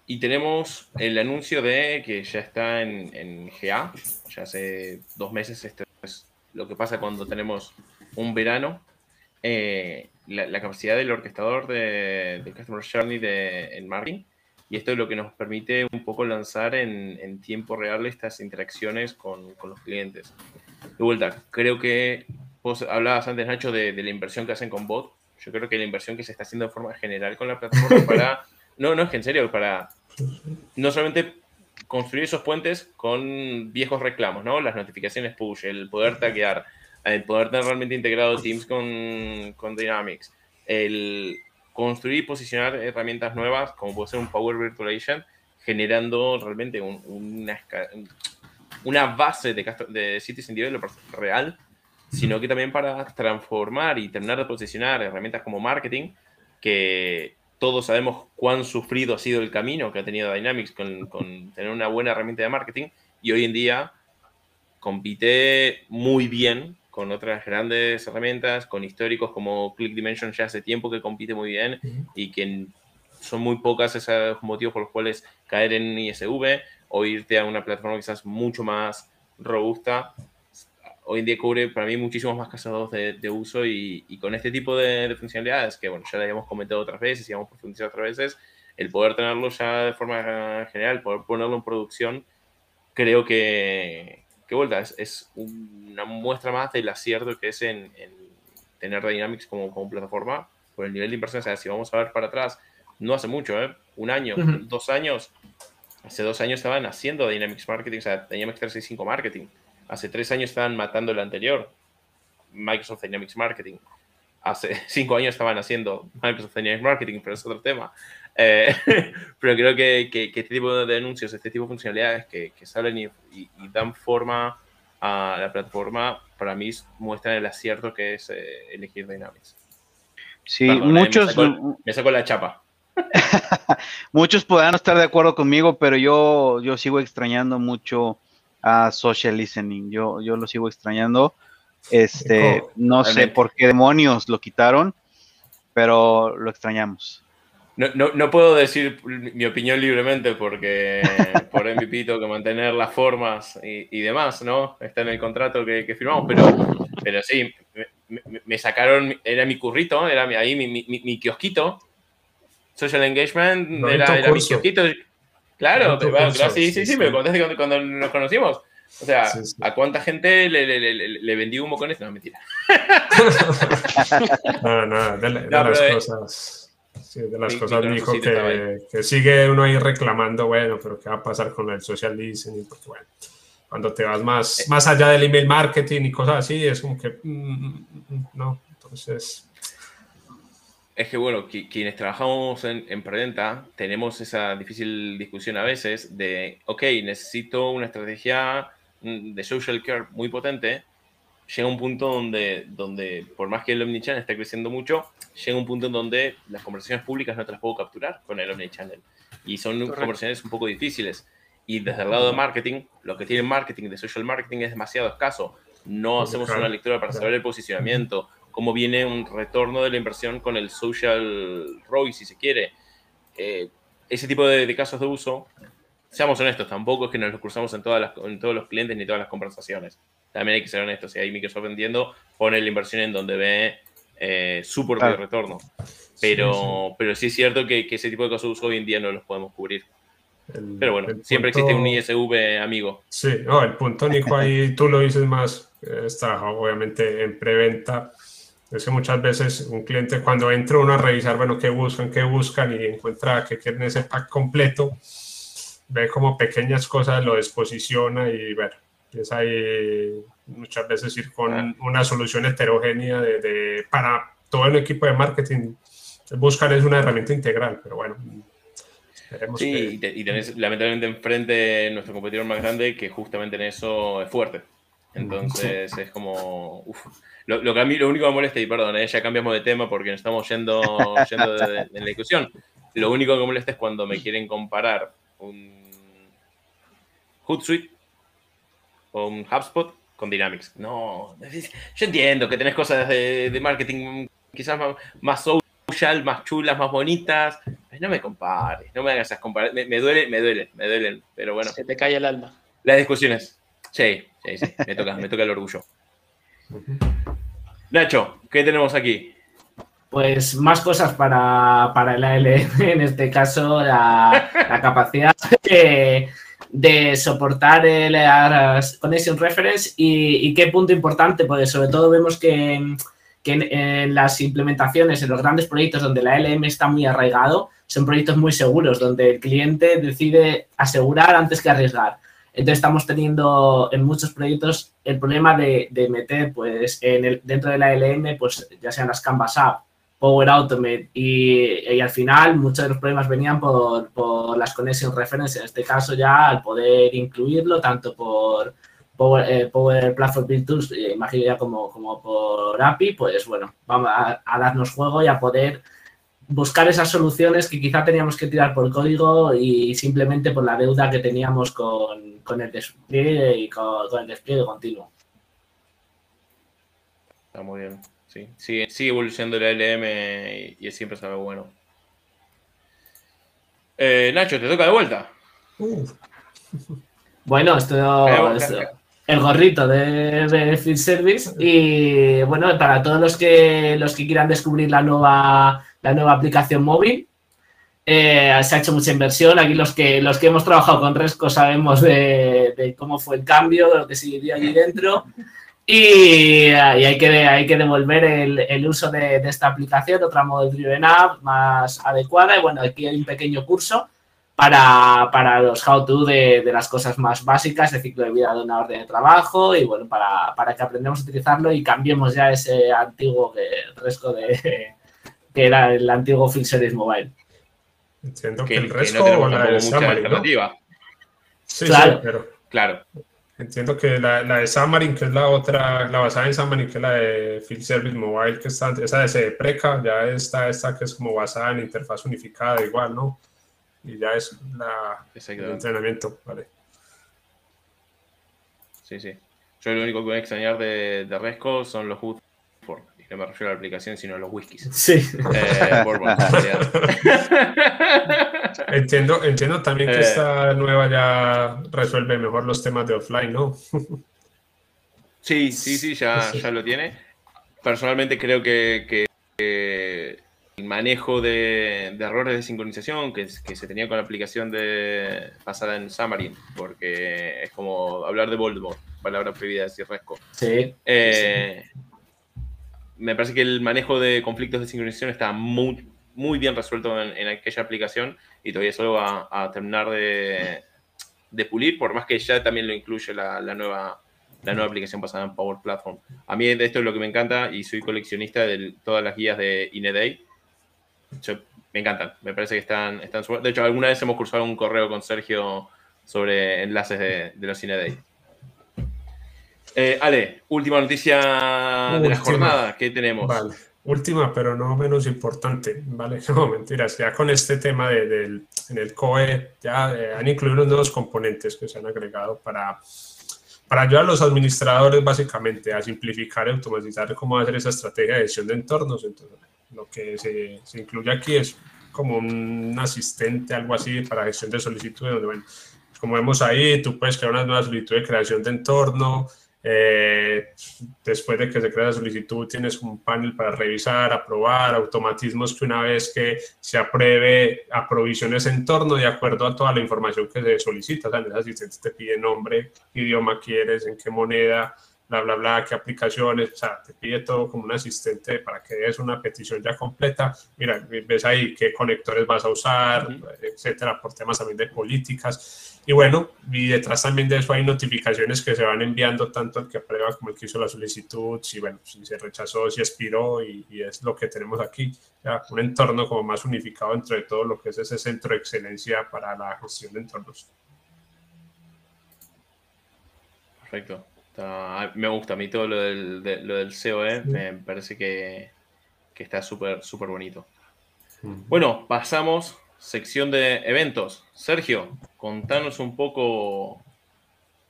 Y tenemos el anuncio de que ya está en, GA, ya hace dos meses, esto es lo que pasa cuando tenemos un verano. Eh, la, capacidad del orquestador de, Customer Journey de, en marketing. Y esto es lo que nos permite un poco lanzar en, tiempo real estas interacciones con, con los clientes de vuelta, creo que vos hablabas antes, Nacho, de, la inversión que hacen con bot. Yo creo que la inversión que se está haciendo de forma general con la plataforma para. No, no es que en serio, para no solamente construir esos puentes con viejos reclamos, ¿no? Las notificaciones push, el poder taguear, el poder tener realmente integrado Teams con, con Dynamics, el construir y posicionar herramientas nuevas, como puede ser un Power Virtualization, generando realmente un, una, una base de, de Cities Developer real, sino que también para transformar y terminar de posicionar herramientas como marketing, que todos sabemos cuán sufrido ha sido el camino que ha tenido Dynamics con, con tener una buena herramienta de marketing y hoy en día compite muy bien con otras grandes herramientas, con históricos como Click Dimension ya hace tiempo que compite muy bien y que son muy pocas esos motivos por los cuales caer en ISV o irte a una plataforma quizás mucho más robusta. Hoy en día cubre para mí muchísimos más casos de, de uso y, y, con este tipo de, funcionalidades que, bueno, ya lo habíamos comentado otras veces y hemos profundizado otras veces, el poder tenerlo ya de forma general, poder ponerlo en producción, creo que, que vuelta, es, es, una muestra más del acierto que es en, en tener Dynamics como, como, plataforma por el nivel de inversión. O sea, si vamos a ver para atrás, no hace mucho, ¿eh? un año, dos años, Hace dos años estaban haciendo Dynamics Marketing, o sea, Dynamics 365 Marketing. Hace tres años estaban matando el anterior, Microsoft Dynamics Marketing. Hace cinco años estaban haciendo Microsoft Dynamics Marketing, pero es otro tema. Eh, pero creo que, que, este tipo de anuncios, este tipo de funcionalidades que, que salen y, dan forma a la plataforma, para mí muestran el acierto que es eh, elegir Dynamics. Sí, muchos. me saco la chapa. Muchos podrán estar de acuerdo conmigo, pero yo, yo sigo extrañando mucho a social listening. Yo, yo lo sigo extrañando. Este, no sé por qué demonios lo quitaron, pero lo extrañamos. No, no, no, puedo decir mi opinión libremente porque por MVP tengo que mantener las formas y, demás, ¿no? Está en el contrato que, firmamos, pero, pero sí, me, sacaron, era mi currito, era ahí mi, mi, mi kiosquito, social engagement, era, era mi kiosquito. Claro, pero, sí, sí, sí, me lo contaste cuando, nos conocimos. O sea, ¿a cuánta gente le, le, le, le, vendí humo con esto? No, mentira. no, no, de, de las cosas de las cosas dijo que, que, sigue uno ahí reclamando, bueno, pero ¿qué va a pasar con el social listening? Porque bueno, cuando te vas más, eh. más allá del email marketing y cosas así, es como que, mm, mm, mm, no, entonces... Es que bueno, quienes trabajamos en, en Preventa tenemos esa difícil discusión a veces de, ok, necesito una estrategia de social care muy potente, llega un punto donde, donde por más que el Omnichannel esté creciendo mucho, llega un punto en donde las conversaciones públicas no te las puedo capturar con el Omnichannel. Y son conversaciones un poco difíciles. Y desde el lado de marketing, lo que tiene marketing, de social marketing, es demasiado escaso. No hacemos una lectura para saber el posicionamiento, cómo viene un retorno de la inversión con el social ROI, si se quiere. Eh, ese tipo de, casos de uso, seamos honestos, tampoco es que nos los cruzamos en, todas las, en todos los clientes ni todas las conversaciones. También hay que ser honestos. Si hay Microsoft vendiendo, pone la inversión en donde ve eh, su propio retorno. Pero sí, pero sí es cierto que, ese tipo de casos hoy en día no los podemos cubrir. pero bueno, siempre existe un ISV amigo. Sí, no, el punto, Nico, ahí tú lo dices más, está obviamente en preventa. Es que muchas veces un cliente cuando entra uno a revisar, bueno, qué buscan, qué buscan y encuentra que quieren ese pack completo, ve como pequeñas cosas, lo desposiciona y bueno, es ahí muchas veces ir con una solución heterogénea de, para todo el equipo de marketing. Buscar es una herramienta integral, pero bueno. Sí, y, tenés lamentablemente enfrente nuestro competidor más grande que justamente en eso es fuerte. Entonces es como. Lo, que a mí lo único que me molesta, y perdón, eh, ya cambiamos de tema porque nos estamos yendo, yendo de, la discusión. Lo único que me molesta es cuando me quieren comparar un Hootsuite o un HubSpot con Dynamics. No, yo entiendo que tenés cosas de, marketing quizás más, social, más chulas, más bonitas. No me compares, no me hagas esas comparaciones. Me, duele, me duele, me duelen, pero bueno. Se te cae el alma. Las discusiones. Sí, sí, sí, me toca, me toca el orgullo. Nacho, ¿qué tenemos aquí? Pues más cosas para, para el ALM, en este caso la, la capacidad de de soportar el Connection Reference y, qué punto importante, porque sobre todo vemos que, en, las implementaciones, en los grandes proyectos donde la LM está muy arraigado, son proyectos muy seguros, donde el cliente decide asegurar antes que arriesgar. Entonces estamos teniendo en muchos proyectos el problema de, meter pues en el, dentro de la LM, pues ya sean las Canvas App Power Automate y, al final muchos de los problemas venían por, por, las connection references. En este caso ya al poder incluirlo tanto por Power, eh, Power Platform Build Tools, eh, imagino ya como, como por API, pues bueno, vamos a, darnos juego y a poder buscar esas soluciones que quizá teníamos que tirar por código y simplemente por la deuda que teníamos con, con el despliegue y con, con el despliegue continuo. Está muy bien. Sí, sigue, evolucionando el LM y, siempre es algo bueno. Eh, Nacho, te toca de vuelta. Bueno, esto es el gorrito de, de Field Service y bueno, para todos los que los que quieran descubrir la nueva la nueva aplicación móvil, eh, se ha hecho mucha inversión. Aquí los que los que hemos trabajado con Resco sabemos de, de cómo fue el cambio, de lo que se vivió allí dentro. Y, hay, que, hay que devolver el, uso de, esta aplicación, otra Model Driven App más adecuada. Y bueno, aquí hay un pequeño curso para, los how-to de, las cosas más básicas, de ciclo de vida de una orden de trabajo y bueno, para, que aprendamos a utilizarlo y cambiemos ya ese antiguo resco de que era el antiguo Field Service Mobile. Entiendo que, el resto no tenemos mucha alternativa. Sí, claro. Sí, pero... Claro. Entiendo que la, la, de Xamarin, que es la otra, la basada en Xamarin, que es la de Field Service Mobile, que está, esa de Preca, ya está esta que es como basada en interfaz unificada igual, ¿no? Y ya es la, el entrenamiento, ¿vale? Sí, sí. Yo lo único que voy a extrañar de, de Resco son los Woodford. No me refiero a la aplicación, sino a los whiskies. Sí. Eh, entiendo, entiendo también que eh. esta nueva ya resuelve mejor los temas de offline, ¿no? sí, sí, sí, ya, ya lo tiene. Personalmente creo que, el manejo de, errores de sincronización que, se tenía con la aplicación de, basada en Xamarin, porque es como hablar de Voldemort, palabra prohibida de decir Resco. Sí. Eh, me parece que el manejo de conflictos de sincronización está muy, muy bien resuelto en, aquella aplicación y todavía solo va a terminar de, pulir, por más que ya también lo incluye la, nueva, la nueva aplicación basada en Power Platform. A mí esto es lo que me encanta y soy coleccionista de todas las guías de Ineday. me encantan, me parece que están, están... De hecho, alguna vez hemos cursado un correo con Sergio sobre enlaces de, de los Ineday. Eh, Ale, última noticia de la jornada, ¿qué tenemos? Vale, última, pero no menos importante, ¿vale? No, mentiras, ya con este tema de, en el COE ya eh, han incluido unos nuevos componentes que se han agregado para, para ayudar a los administradores básicamente a simplificar y automatizar cómo hacer esa estrategia de gestión de entornos. Entonces, lo que se, se incluye aquí es como un asistente, algo así, para gestión de solicitudes, donde, bueno, como vemos ahí, tú puedes crear una nueva solicitud de creación de entorno, eh, después de que se crea la solicitud, tienes un panel para revisar, aprobar, automatismos que una vez que se apruebe, aprovisiones en torno de acuerdo a toda la información que se solicita. O sea, el asistente te pide nombre, qué idioma quieres, en qué moneda, bla, bla, bla, qué aplicaciones, o sea, te pide todo como un asistente para que des una petición ya completa. Mira, ves ahí qué conectores vas a usar, etcétera, por temas también de políticas. Y bueno, y detrás también de eso hay notificaciones que se van enviando tanto el que aprueba como el que hizo la solicitud, si, bueno, si se rechazó, si expiró, y, y es lo que tenemos aquí, ya, un entorno como más unificado entre todo lo que es ese centro de excelencia para la gestión de entornos. Perfecto me gusta a mí todo lo del, lo del COE, me parece que, está súper, súper bonito. Bueno, pasamos, sección de eventos. Sergio, contanos un poco,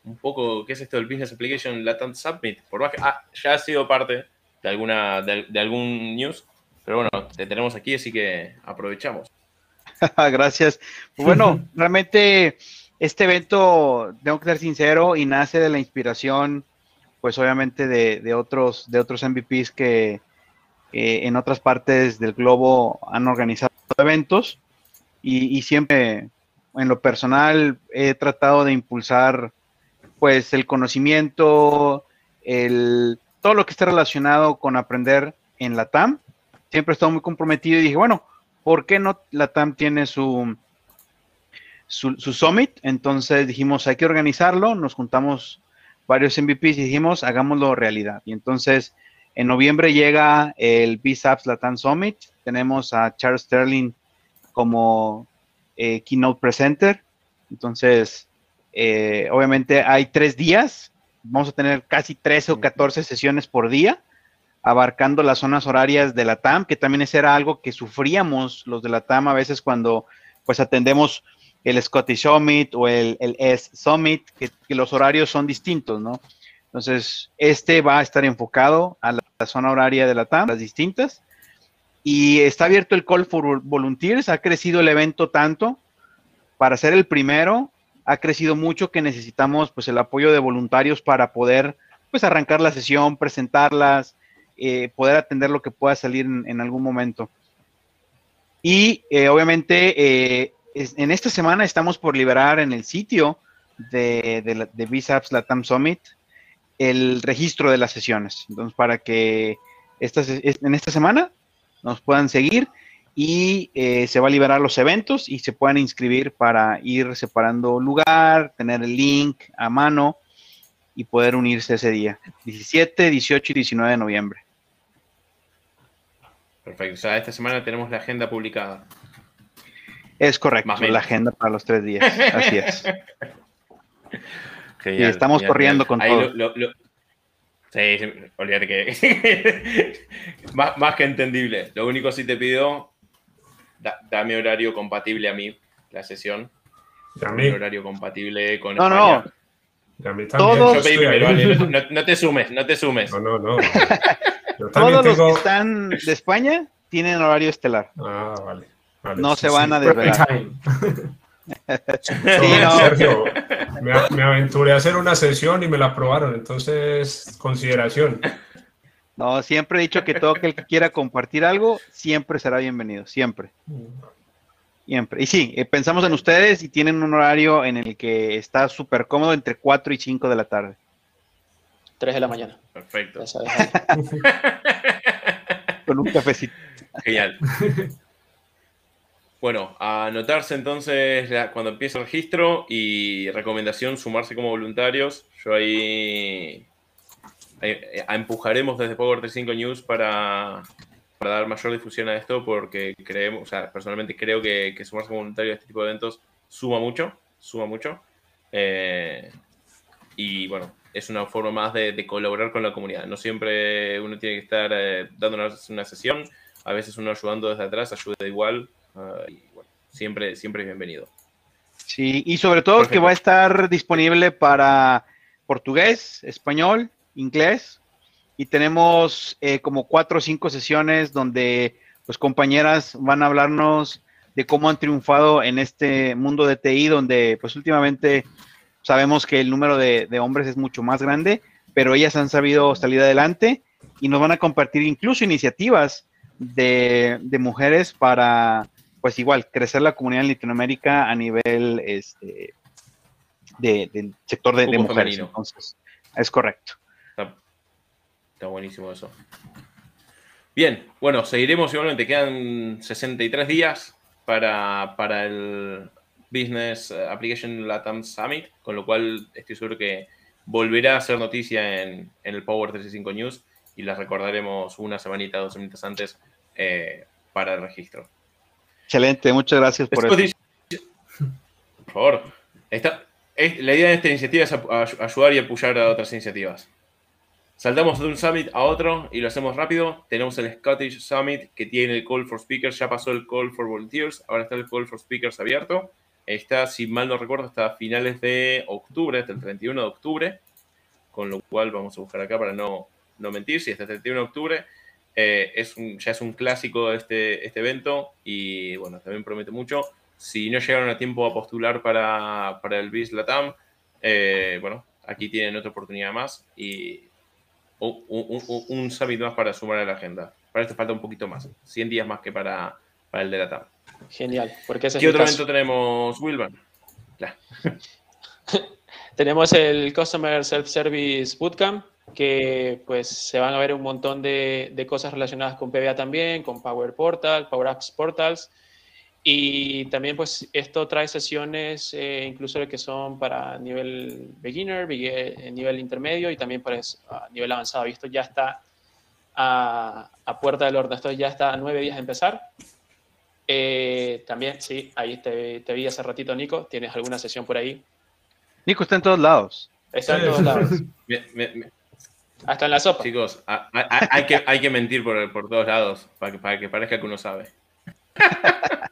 un poco qué es esto del Business Application Latent Submit. Por más que ah, ya ha sido parte de, alguna, de, algún news, pero bueno, te tenemos aquí, así que aprovechamos. Gracias. Bueno, realmente este evento, tengo que ser sincero, y nace de la inspiración, pues obviamente de, otros, de otros MVPs que en otras partes del globo han organizado eventos y, siempre en lo personal he tratado de impulsar pues el conocimiento, el, todo lo que esté relacionado con aprender en la TAM. Siempre he estado muy comprometido y dije, bueno, ¿por qué no la TAM tiene su, su, summit, entonces dijimos, hay que organizarlo, nos juntamos varios MVPs y dijimos, hagámoslo realidad. Y entonces, en noviembre llega el BSAPS Latam Summit, tenemos a Charles Sterling como eh, keynote presenter, entonces, eh, obviamente hay tres días, vamos a tener casi 13 o 14 sesiones por día, abarcando las zonas horarias de la TAM, que también ese era algo que sufríamos los de la TAM a veces cuando pues atendemos el Scottish Summit o el, el S Summit, que, los horarios son distintos, ¿no? Entonces, este va a estar enfocado a la, zona horaria de la TAM, las distintas, y está abierto el Call for Volunteers, ha crecido el evento tanto, para ser el primero, ha crecido mucho que necesitamos pues el apoyo de voluntarios para poder pues arrancar la sesión, presentarlas, eh, poder atender lo que pueda salir en, algún momento. Y eh, obviamente eh, en esta semana estamos por liberar en el sitio de, de, de BSAPS Latam Summit el registro de las sesiones. Entonces, para que en esta semana nos puedan seguir y eh, se va a liberar los eventos y se puedan inscribir para ir separando lugar, tener el link a mano y poder unirse ese día, 17, 18 y 19 de noviembre. Perfecto, o sea, esta semana tenemos la agenda publicada. Es correcto, la agenda para los tres días. Así es. y estamos corriendo con todo. Sí, olvídate que. más, que entendible. Lo único sí te pido, dame horario compatible a mí, la sesión. Dame horario compatible con No, no. Y a mí también. Todos- primero, vale, no, no te sumes, no te sumes. No, no, no. Todos los que están de España tienen horario estelar. Ah, vale. Vale, No se sí. van a desvelar. Sí, no. Sergio, me, me aventuré a hacer una sesión y me la aprobaron, entonces, consideración. No, siempre he dicho que todo aquel que quiera compartir algo, siempre será bienvenido, siempre, siempre. Y sí, eh, pensamos en ustedes y tienen un horario en el que está súper cómodo entre 4 y 5 de la tarde. 3 de la mañana. Perfecto. Ya sabes. Con un cafecito. Genial. Bueno, a anotarse entonces la- cuando empiece el registro y recomendación sumarse como voluntarios. Yo ahí eh, empujaremos desde Power 35 News para, dar mayor difusión a esto porque creemos, o sea, personalmente creo que, sumarse como voluntario a este tipo de eventos suma mucho, suma mucho. Eh, y bueno, es una forma más de, colaborar con la comunidad. No siempre uno tiene que estar eh, dando una sesión, a veces uno ayudando desde atrás ayuda igual. Y bueno, siempre, siempre es bienvenido. Sí, y sobre todo que va a estar disponible para portugués, español, inglés. Y tenemos eh, como cuatro o cinco sesiones donde pues compañeras van a hablarnos de cómo han triunfado en este mundo de TI, donde pues últimamente sabemos que el número de, de hombres es mucho más grande, pero ellas han sabido salir adelante y nos van a compartir incluso iniciativas de, de mujeres para, pues igual, crecer la comunidad en Latinoamérica a nivel este, de- del sector de, de mujeres. femenino. Entonces, es correcto. Está, está buenísimo eso. Bien, bueno, seguiremos igualmente. Quedan 63 días para, para el Business Application Latam Summit, con lo cual estoy seguro que volverá a ser noticia en, en el Power 365 News y las recordaremos una semanita, dos semanitas antes eh, para el registro. Excelente, muchas gracias por eso. dice- Por favor. Esta- es- la idea de esta iniciativa es ap- ay- ayudar y apoyar a otras iniciativas. Saltamos de un summit a otro y lo hacemos rápido. Tenemos el Scottish Summit que tiene el Call for Speakers. Ya pasó el Call for Volunteers. Ahora está el Call for Speakers abierto. Está, si mal no recuerdo, hasta finales de octubre, hasta el 31 de octubre. Con lo cual vamos a buscar acá para no, no mentir. Si hasta el 31 de octubre eh, es un- ya es un clásico este, este evento y bueno, también promete mucho. Si no llegaron a tiempo a postular para, para el BIS Latam, eh, bueno, aquí tienen otra oportunidad más y un, un, un- un summit más para sumar a la agenda. Para esto falta un poquito más, 100 días más que para, para el de Latam. Genial, porque ese es ¿Qué mi otro evento tenemos, Wilman? Tenemos el Customer Self-Service Bootcamp, que pues se van a ver un montón de, de cosas relacionadas con PBA también, con Power Portal, Power Apps Portals. Y también pues esto trae sesiones eh, incluso que son para nivel beginner, begue- nivel intermedio y también pues a nivel avanzado. Y esto ya está a, a puerta del horno. Esto ya está a nueve días de empezar. Eh, también, sí, ahí te, te vi hace ratito, Nico. ¿Tienes alguna sesión por ahí? Nico está en todos lados. Está en todos lados. Me- me- Hasta en la sopa. chicos, a- a- a- hay, que, hay que mentir por, por todos lados para que, para que parezca que uno sabe.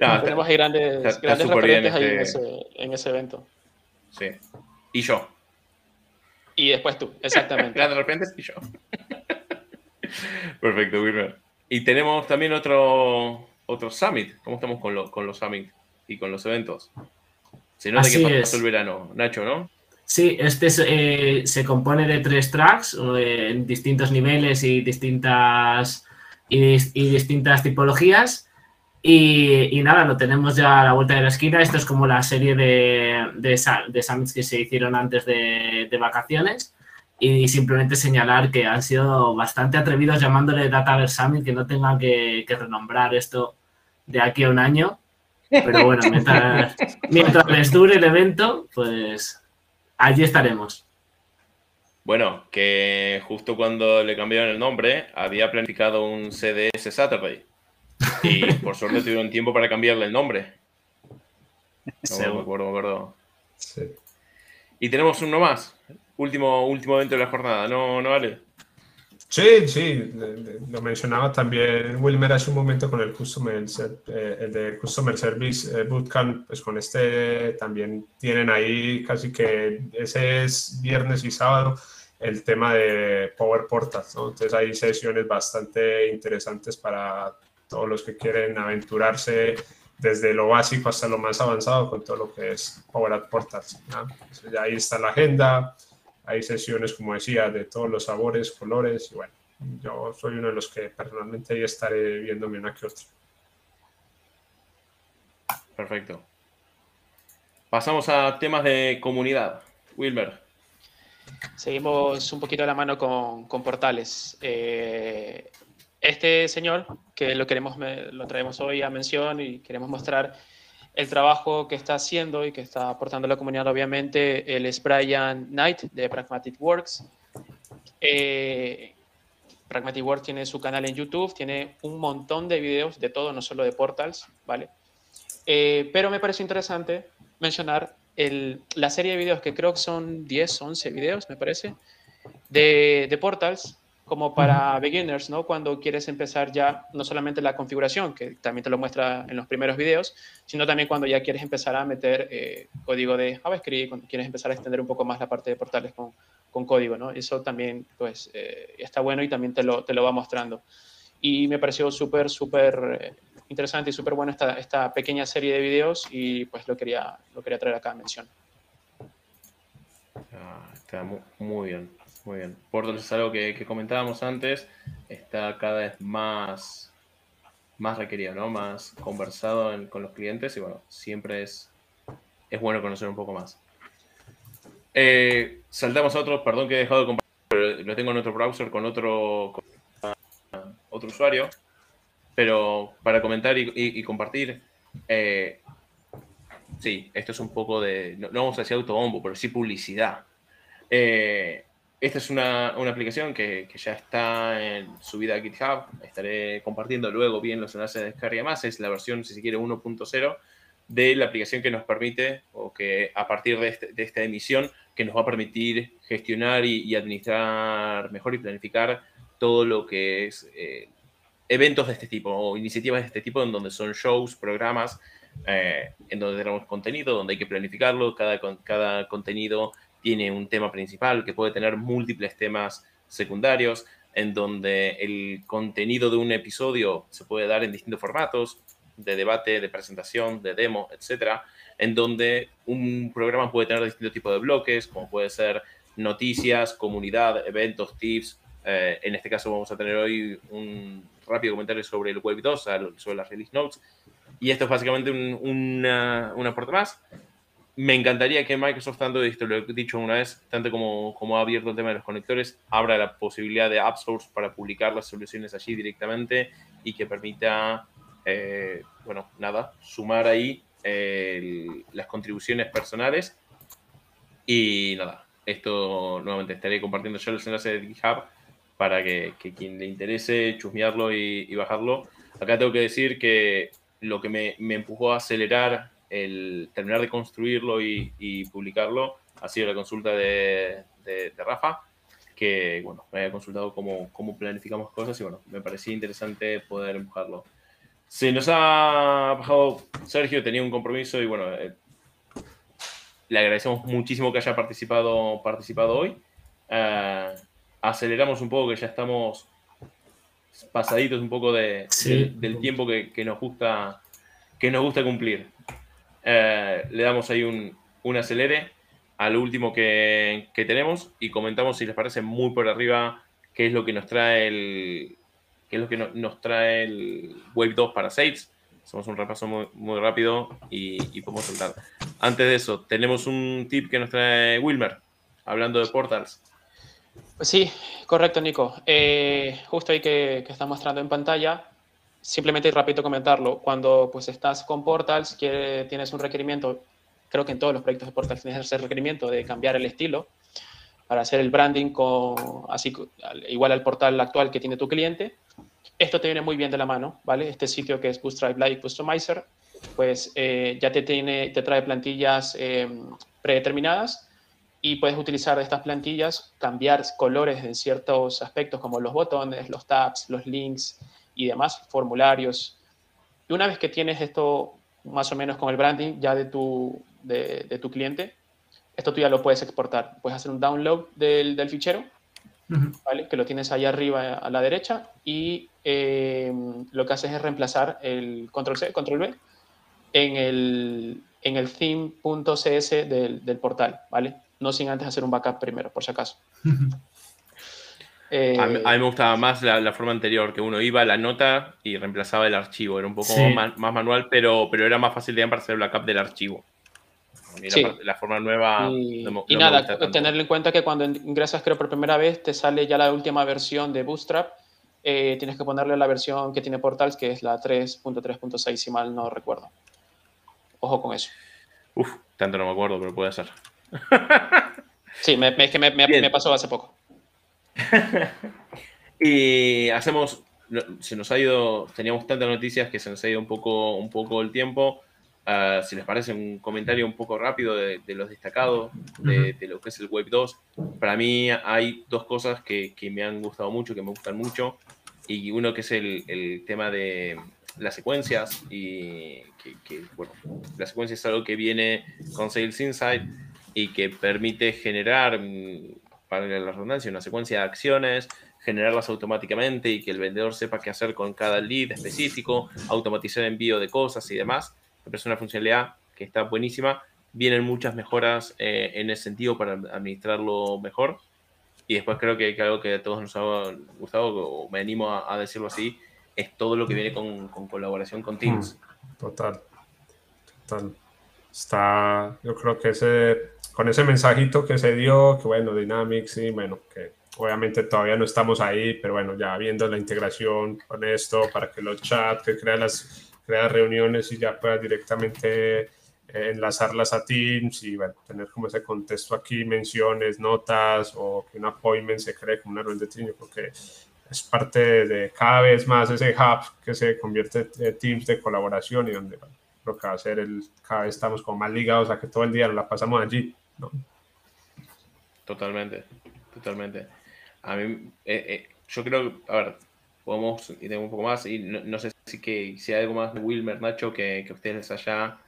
No, está- Tenemos ahí grandes, está- está grandes referentes ahí en este- ese, en ese evento. sí. Y yo. Y después tú, exactamente. de repente y yo. Perfecto, Wilmer. Y tenemos también otro, otro summit. ¿Cómo estamos con, lo- con los summits y con los eventos? Se nota Así que es. pasó el verano, Nacho, ¿no? Sí, este es, eh, se compone de tres tracks eh, en distintos niveles y distintas, y, y distintas tipologías. Y, y nada, lo tenemos ya a la vuelta de la esquina. Esto es como la serie de, de, de summits que se hicieron antes de, de vacaciones. Y simplemente señalar que han sido bastante atrevidos llamándole Dataverse Summit, que no tengan que, que renombrar esto de aquí a un año. Pero bueno, mientras, mientras les dure el evento, pues allí estaremos. Bueno, que justo cuando le cambiaron el nombre, había planificado un CDS Saturday. Y por suerte tuvieron tiempo para cambiarle el nombre. No, me acuerdo, me acuerdo. Sí. Y tenemos uno más. Último, último evento de la jornada, ¿no, no vale? Sí, sí, lo mencionaba también Wilmer hace un momento con el Customer, eh, el de Customer Service eh, Bootcamp, pues con este también tienen ahí casi que ese es viernes y sábado el tema de Power Portals, ¿no? Entonces hay sesiones bastante interesantes para todos los que quieren aventurarse desde lo básico hasta lo más avanzado con todo lo que es Power Portals. ¿no? ahí está la agenda, hay sesiones, como decía, de todos los sabores, colores, y bueno, yo soy uno de los que personalmente ahí estaré viéndome una que otra. Perfecto. Pasamos a temas de comunidad. Wilmer. Seguimos un poquito a la mano con, con portales. Eh, este señor, que lo, queremos, lo traemos hoy a mención y queremos mostrar el trabajo que está haciendo y que está aportando a la comunidad, obviamente, es Brian Knight de Pragmatic Works. Eh, Pragmatic Works tiene su canal en YouTube, tiene un montón de videos de todo, no solo de portals, ¿vale? Eh, pero me parece interesante mencionar la serie de videos que creo que son 10, 11 videos, me parece, de, de portals como para beginners, ¿no? Cuando quieres empezar ya no solamente la configuración, que también te lo muestra en los primeros videos, sino también cuando ya quieres empezar a meter eh, código de JavaScript, cuando quieres empezar a extender un poco más la parte de portales con, con código, ¿no? Eso también, pues, eh, está bueno y también te lo, te lo va mostrando. Y me pareció súper, súper eh, interesante y súper bueno esta, esta pequeña serie de videos y pues lo quería, lo quería traer acá a mención. Ah, muy, bien. Muy bien. Portals es algo que, comentábamos antes, está cada vez más, más requerido, ¿no? Más conversado con los clientes y bueno, siempre es, es bueno conocer un poco más. Eh, saltamos a otro, perdón que he dejado de compartir, pero lo tengo en otro browser con otro, otro usuario, pero para comentar y, compartir, eh, sí, esto es un poco de, no, vamos a decir autobombo, pero sí publicidad. Eh, esta es una, aplicación que, ya está en subida a GitHub. Estaré compartiendo luego bien los enlaces de descarga. Es la versión, si se quiere, 1.0 de la aplicación que nos permite, o que a partir de, este, esta emisión, que nos va a permitir gestionar y, administrar mejor y planificar todo lo que es eh, eventos de este tipo o iniciativas de este tipo, en donde son shows, programas, eh, en donde tenemos contenido, donde hay que planificarlo, cada, cada contenido tiene un tema principal que puede tener múltiples temas secundarios, en donde el contenido de un episodio se puede dar en distintos formatos, de debate, de presentación, de demo, etcétera, en donde un programa puede tener distintos tipos de bloques, como puede ser noticias, comunidad, eventos, tips. Eh, en este caso vamos a tener hoy un rápido comentario sobre el Web 2, sobre las release notes. Y esto es básicamente un, una, una aporte más me encantaría que Microsoft, tanto he dicho una vez, tanto como, ha abierto el tema de los conectores, abra la posibilidad de app source para publicar las soluciones allí directamente y que permita, eh, bueno, nada, sumar ahí las contribuciones personales. Y nada, esto nuevamente estaré compartiendo yo los enlaces de GitHub para que, quien le interese chusmearlo y, bajarlo. Acá tengo que decir que lo que me empujó a acelerar el terminar de construirlo y, publicarlo ha sido la consulta de, Rafa, que bueno, me había consultado cómo, cómo, planificamos cosas y bueno, me parecía interesante poder empujarlo. Se nos ha bajado Sergio, tenía un compromiso y bueno, eh, le agradecemos muchísimo que haya participado, participado hoy. Eh, aceleramos un poco, que ya estamos pasaditos un poco de, del, tiempo que, que, nos gusta que nos gusta cumplir. Eh, le damos ahí un, un acelere al último que, tenemos y comentamos si les parece muy por arriba qué es lo que nos trae el qué es lo que nos trae el Wave 2 para Saves. Hacemos un repaso muy, rápido y, podemos soltar. Antes de eso, tenemos un tip que nos trae Wilmer, hablando de portals. Sí, correcto, Nico. Eh, justo ahí que está mostrando en pantalla, simplemente rápido comentarlo, cuando pues estás con Portals, que tienes un requerimiento, creo que en todos los proyectos de Portals tienes ese requerimiento de cambiar el estilo para hacer el branding con, así, igual al portal actual que tiene tu cliente. Esto te viene muy bien de la mano, ¿vale? Este sitio que es Bootstrap Live Customizer, pues eh, ya te, tiene, te trae plantillas eh, predeterminadas y puedes utilizar estas plantillas, cambiar colores en ciertos aspectos como los botones, los tabs, los links y demás, formularios. Y una vez que tienes esto más o menos con el branding ya de tu, de, tu cliente, esto tú ya lo puedes exportar. Puedes hacer un download del, del fichero, ¿vale? que lo tienes ahí arriba a la derecha y eh, lo que haces es reemplazar el control C, control V en el, en el theme.cs del, del portal, ¿vale? no sin antes hacer un backup primero, por si acaso. Eh, a, mí, me gustaba más la, forma anterior, que uno iba a la nota y reemplazaba el archivo. Era un poco más, manual, pero, pero era más fácil de para hacer el backup del archivo. la, forma nueva. Y, y nada, tener en cuenta que cuando ingresas, creo por primera vez, te sale ya la última versión de Bootstrap. Eh, tienes que ponerle la versión que tiene Portals, que es la 3.3.6, si mal no recuerdo. Ojo con eso. Uf, tanto no me acuerdo, pero puede ser. Sí, me, es que me, pasó hace poco. y hacemos, se nos ha ido, teníamos tantas noticias que se nos ha ido un poco, un poco el tiempo. Ah, si les parece un comentario un poco rápido de, los destacados de, lo que es el Web 2. Para mí hay dos cosas que, me han gustado mucho, que me gustan mucho. Y uno que es el, el tema de las secuencias y que, bueno, la secuencia es algo que viene con Sales Insight y que permite generar, para la redundancia, una secuencia de acciones, generarlas automáticamente y que el vendedor sepa qué hacer con cada lead específico, automatizar envío de cosas y demás. Me parece una funcionalidad que está buenísima. Vienen muchas mejoras eh, en ese sentido para administrarlo mejor. Y después creo que, algo que a todos nos ha gustado, o me animo a, decirlo así, es todo lo que viene con, con colaboración con Teams. Mm, total, total. Está, yo creo que ese con ese mensajito que se dio, que bueno, Dynamics, y bueno, que obviamente todavía no estamos ahí, pero bueno, ya viendo la integración con esto, para que los chats, que crea las crea reuniones y ya pueda directamente eh, enlazarlas a Teams y bueno, tener como ese contexto aquí, menciones, notas o que un appointment se cree como una reunión de Teams, porque es parte de cada vez más ese hub que se convierte en Teams de colaboración y donde lo que va a ser el, cada vez estamos como más ligados a que todo el día nos la pasamos allí. Totalmente, totalmente. A mí, eh, eh, yo creo, a ver, podemos y tengo un poco más, y no, sé si, que, si hay algo más de Wilmer, Nacho, que, que ustedes les haya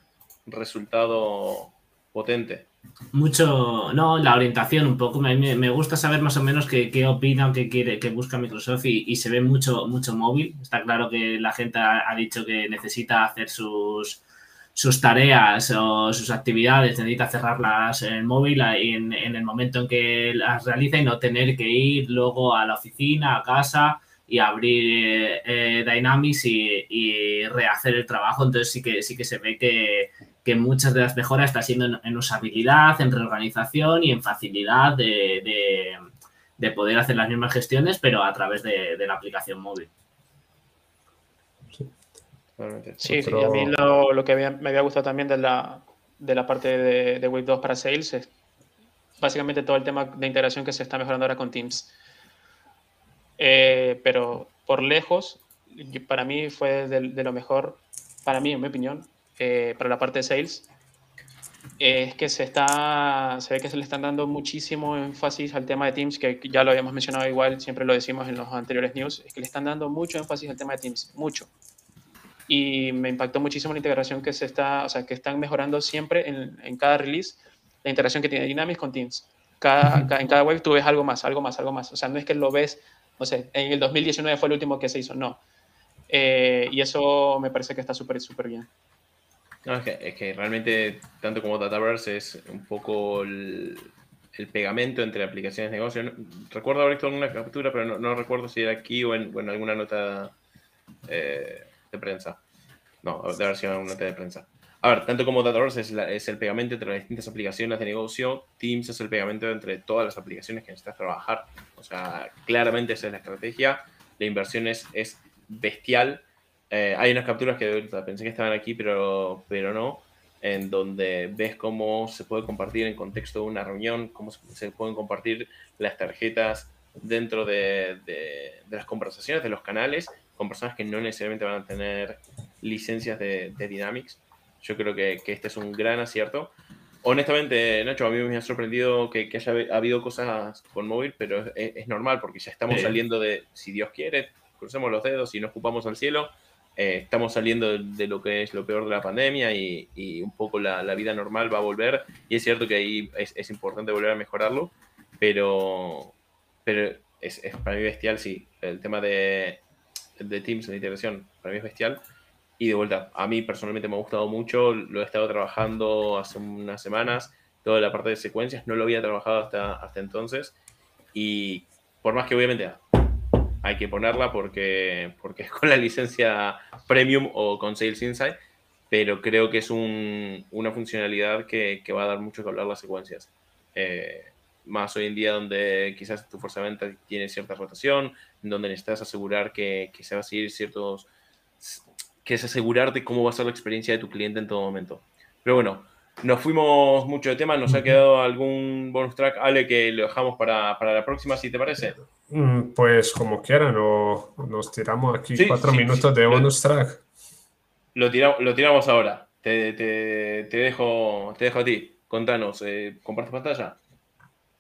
resultado potente. Mucho, no, la orientación un poco, me, me gusta saber más o menos qué, qué opina o qué quiere, qué busca Microsoft y, se ve mucho, mucho móvil. Está claro que la gente ha dicho que necesita hacer sus, sus tareas o sus actividades, necesita cerrarlas en el móvil en, en, el momento en que las realiza y no tener que ir luego a la oficina, a casa y abrir eh, Dynamics y, rehacer el trabajo. Entonces sí que, sí que se ve que, muchas de las mejoras están siendo en, usabilidad, en reorganización y en facilidad de, poder hacer las mismas gestiones, pero a través de la aplicación móvil. Sí, y a mí lo, que me había gustado también de la, de la parte de, de Wave 2 para Sales es básicamente todo el tema de integración que se está mejorando ahora con Teams. Eh, pero por lejos, para mí fue de, lo mejor, para mí, en mi opinión, eh, para la parte de Sales, es que se está, se ve que se le están dando muchísimo énfasis al tema de Teams, que ya lo habíamos mencionado igual, siempre lo decimos en los anteriores news, es que le están dando mucho énfasis al tema de Teams, mucho y me impactó muchísimo la integración que se está, o sea, que están mejorando siempre en, en cada release, la integración que tiene Dynamics con Teams. Cada, en cada web tú ves algo más, algo más, algo más. O sea, no es que lo ves, no sé, en el 2019 fue el último que se hizo, no. Eh, y eso me parece que está súper, súper bien. No, es que, es que, realmente, tanto como Dataverse, es un poco el, el pegamento entre aplicaciones de negocio. recuerdo haber visto alguna captura, pero no, no, recuerdo si era aquí o en, en alguna nota eh, prensa. No, de haber sido nota de prensa. A ver, tanto como Dataverse es, es, el pegamento entre las distintas aplicaciones de negocio, Teams es el pegamento entre todas las aplicaciones que necesitas trabajar. O sea, claramente esa es la estrategia. La inversión es, es bestial. Eh, hay unas capturas que pensé que estaban aquí, pero, pero no, en donde ves cómo se puede compartir en contexto de una reunión, cómo se, pueden compartir las tarjetas dentro de, de, de, las conversaciones, de los canales, con personas que no necesariamente van a tener licencias de, Dynamics. Yo creo que, este es un gran acierto. honestamente, Nacho, a mí me ha sorprendido que, haya habido cosas con móvil, pero es, normal porque ya estamos saliendo de, si Dios quiere, crucemos los dedos y nos ocupamos al cielo. Eh, estamos saliendo de, lo que es lo peor de la pandemia y, un poco la, vida normal va a volver. Y es cierto que ahí es, importante volver a mejorarlo, pero, pero es, para mí bestial, sí. El tema de, de Teams, de integración, para mí es bestial. Y de vuelta, a mí personalmente me ha gustado mucho, lo he estado trabajando hace unas semanas, toda la parte de secuencias, no lo había trabajado hasta, hasta entonces. Y por más que obviamente hay que ponerla porque, porque es con la licencia Premium o con Sales Insight, pero creo que es una funcionalidad que, va a dar mucho que hablar las secuencias. Eh, más hoy en día donde quizás tu fuerza de venta tiene cierta rotación, donde necesitas asegurar que, que se va a seguir ciertos que es asegurarte cómo va a ser la experiencia de tu cliente en todo momento. Pero bueno, nos fuimos mucho de tema, nos ha quedado algún bonus track, Ale, que lo dejamos para, la próxima, si te parece. Mm, pues como quieran, o nos tiramos aquí cuatro minutos de bonus track. Lo, lo tiramos ahora. Te, dejo, te dejo a ti. Contanos, eh, ¿compartes pantalla?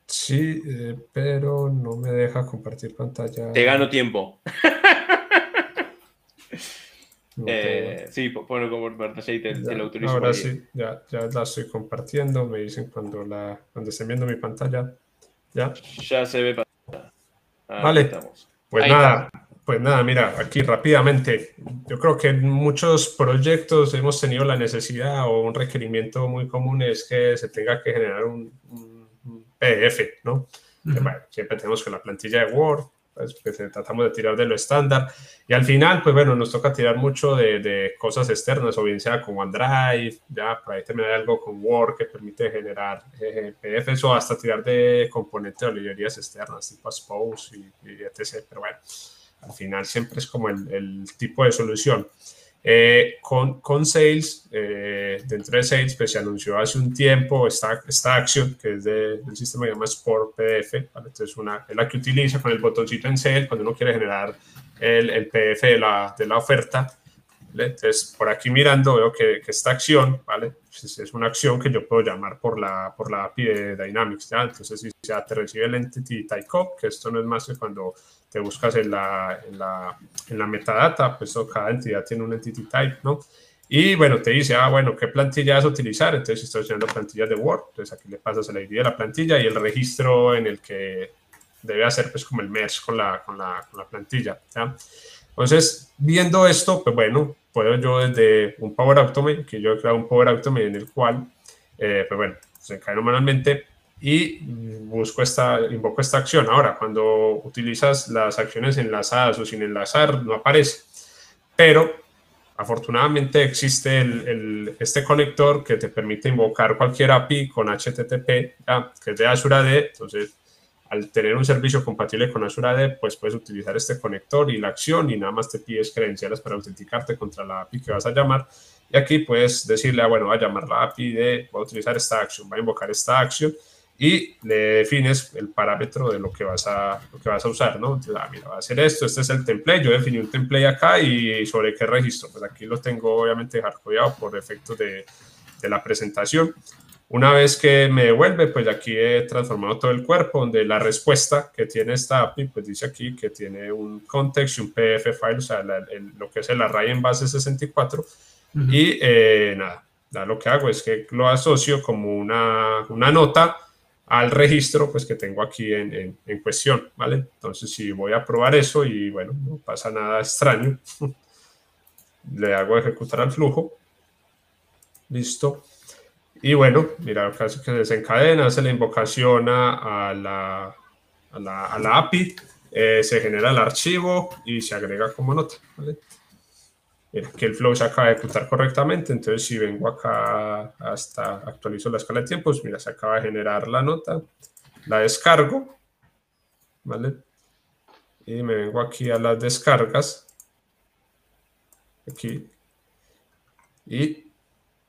Sí, eh, pero no me deja compartir pantalla. Te gano tiempo. Eh, sí, ponlo como pantalla y te, lo autorizo. Ahora sí, ya, ya la estoy compartiendo. Me dicen cuando, la, cuando estén viendo mi pantalla. Ya. Ya se ve. vale. Pues nada, pues nada, mira, aquí rápidamente. Yo creo que en muchos proyectos hemos tenido la necesidad o un requerimiento muy común es que se tenga que generar un, PDF, ¿no? siempre tenemos que la plantilla de Word, pues, pues tratamos de tirar de lo estándar y al final, pues bueno, nos toca tirar mucho de, de, cosas externas, o bien sea con OneDrive, ya por ahí también hay algo con Word que permite generar eh, PDFs o hasta tirar de componentes o librerías externas, tipo Expose y, y, etc. Pero bueno, al final siempre es como el, el tipo de solución. Eh, con, con, Sales, eh, dentro de Sales, pues se anunció hace un tiempo esta, esta acción que es del sistema que se llama Sport PDF. Entonces, una, es la que utiliza con el botoncito en Sales cuando uno quiere generar el, el PDF de la, de la oferta. Entonces, por aquí mirando veo que, que, esta acción, ¿vale? Pues es una acción que yo puedo llamar por la, por la API de Dynamics, ¿ya? Entonces, si ya te recibe el Entity Type que esto no es más que cuando te buscas en la, en la, en la metadata, pues cada entidad tiene un entity type, ¿no? Y bueno, te dice, ah, bueno, ¿qué plantilla vas a utilizar? Entonces, estoy usando plantillas de Word, entonces aquí le pasas el ID de la plantilla y el registro en el que debe hacer, pues, como el merge con la, con la, con la plantilla, ¿ya? Entonces, viendo esto, pues bueno, puedo yo desde un Power Automate, que yo he creado un Power Automate en el cual, eh, pues bueno, se encadena manualmente y busco esta, invoco esta acción. Ahora, cuando utilizas las acciones enlazadas o sin enlazar, no aparece. Pero afortunadamente existe este conector que te permite invocar cualquier API con HTTP, que es de Azure AD. Entonces, al tener un servicio compatible con Azure AD, pues puedes utilizar este conector y la acción y nada más te pides credenciales para autenticarte contra la API que vas a llamar. Y aquí puedes decirle, ah, bueno, va a llamar la API de, voy a utilizar esta acción, va a invocar esta acción y le defines el parámetro de lo que vas a, lo que vas a usar, ¿no? Entonces, ah, mira, va a hacer esto, este es el template, yo definí un template acá y sobre qué registro, pues aquí lo tengo obviamente hardcodeado por efectos de, de, la presentación. Una vez que me devuelve, pues aquí he transformado todo el cuerpo, donde la respuesta que tiene esta API, pues dice aquí que tiene un context y un PDF file, o sea, lo que es el array en base 64, y eh, nada, lo que hago es que lo asocio como una, una nota al registro pues que tengo aquí en, en, cuestión, ¿vale? Entonces si voy a probar eso y bueno, no pasa nada extraño, le hago ejecutar al flujo, listo, y bueno, mira, casi que desencadena, hace la invocación a, la, a, la, a la, API, eh, se genera el archivo y se agrega como nota, ¿vale? Que el flow se acaba de ejecutar correctamente. Entonces, si vengo acá hasta actualizo la escala de tiempos, mira, se acaba de generar la nota, la descargo, ¿vale? Y me vengo aquí a las descargas, aquí, y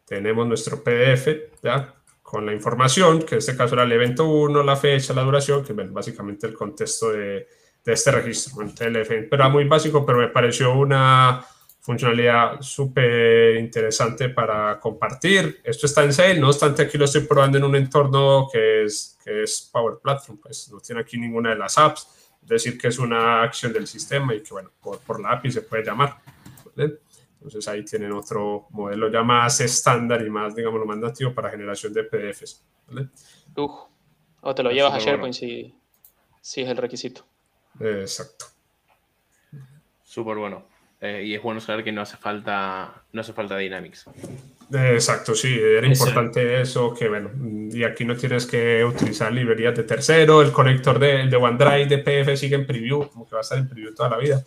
tenemos nuestro PDF, ¿ya? Con la información, que en este caso era el evento 1, la fecha, la duración, que es básicamente el contexto de, de este registro, el TLF. Pero era muy básico, pero me pareció una funcionalidad súper interesante para compartir. Esto está en sale, no obstante aquí lo estoy probando en un entorno que es, que es Power Platform, pues no tiene aquí ninguna de las apps, es decir, que es una acción del sistema y que bueno, por, por la API se puede llamar. Entonces ahí tienen otro modelo ya más estándar y más, digamos, lo más nativo para generación de PDFs. ¿vale? o te lo llevas a SharePoint si, si es el requisito. Exacto. Súper bueno. Eh, y es bueno saber que no hace falta, no hace falta Dynamics. Exacto, sí, era importante eso, que bueno, y aquí no tienes que utilizar librerías de tercero, el conector de, de OneDrive de PF sigue en preview, como que va a estar en preview toda la vida.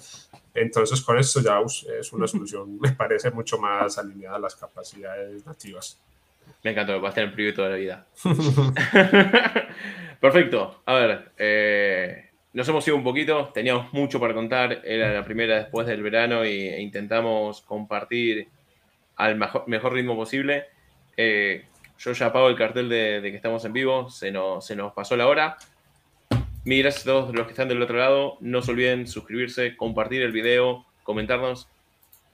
Entonces con esto ya es una solución, me parece mucho más alineada a las capacidades nativas. Me encantó, va a estar en preview toda la vida. Perfecto, a ver, eh, nos hemos ido un poquito, teníamos mucho para contar, era la primera después del verano e intentamos compartir al mejor, ritmo posible. Eh, yo ya apago el cartel de, que estamos en vivo, se nos, se nos pasó la hora. Mil gracias a todos los que están del otro lado. No se olviden suscribirse, compartir el video, comentarnos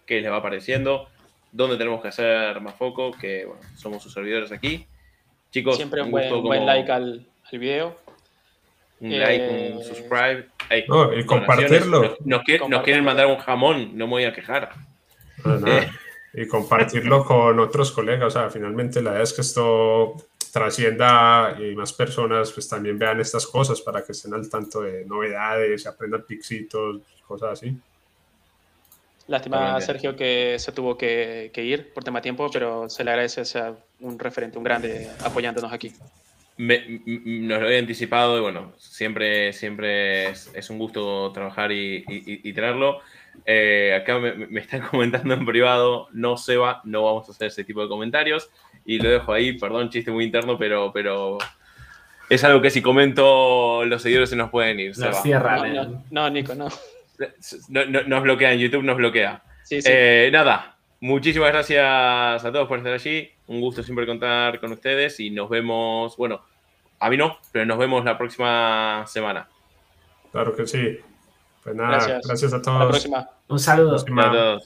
qué les va pareciendo, dónde tenemos que hacer más foco, que bueno, somos sus servidores aquí. Chicos, siempre un, buen, like al, al video un like, un eh, subscribe. y compartirlo. Nos, quieren mandar un jamón, no me voy a quejar. Eh. Y compartirlo con otros colegas. O sea, finalmente la idea es que esto trascienda y más personas pues también vean estas cosas para que estén al tanto de novedades, aprendan pixitos, cosas así. Lástima, Sergio, que se tuvo que, ir por tema tiempo, pero se le agradece a un referente, un grande apoyándonos aquí nos lo he anticipado y bueno, siempre, siempre es, un gusto trabajar y, y, traerlo. Eh, acá me, están comentando en privado, no se va, no vamos a hacer ese tipo de comentarios y lo dejo ahí, perdón, chiste muy interno, pero, pero es algo que si comento los seguidores se nos pueden ir. Nos cierran. No, Nico, no. Nos bloquean, YouTube nos bloquea. Eh, nada, muchísimas gracias a todos por estar allí un gusto siempre contar con ustedes y nos vemos, bueno, a mí no, pero nos vemos la próxima semana. Claro que sí. Pues nada, gracias, a todos. la próxima. Un saludo. A todos.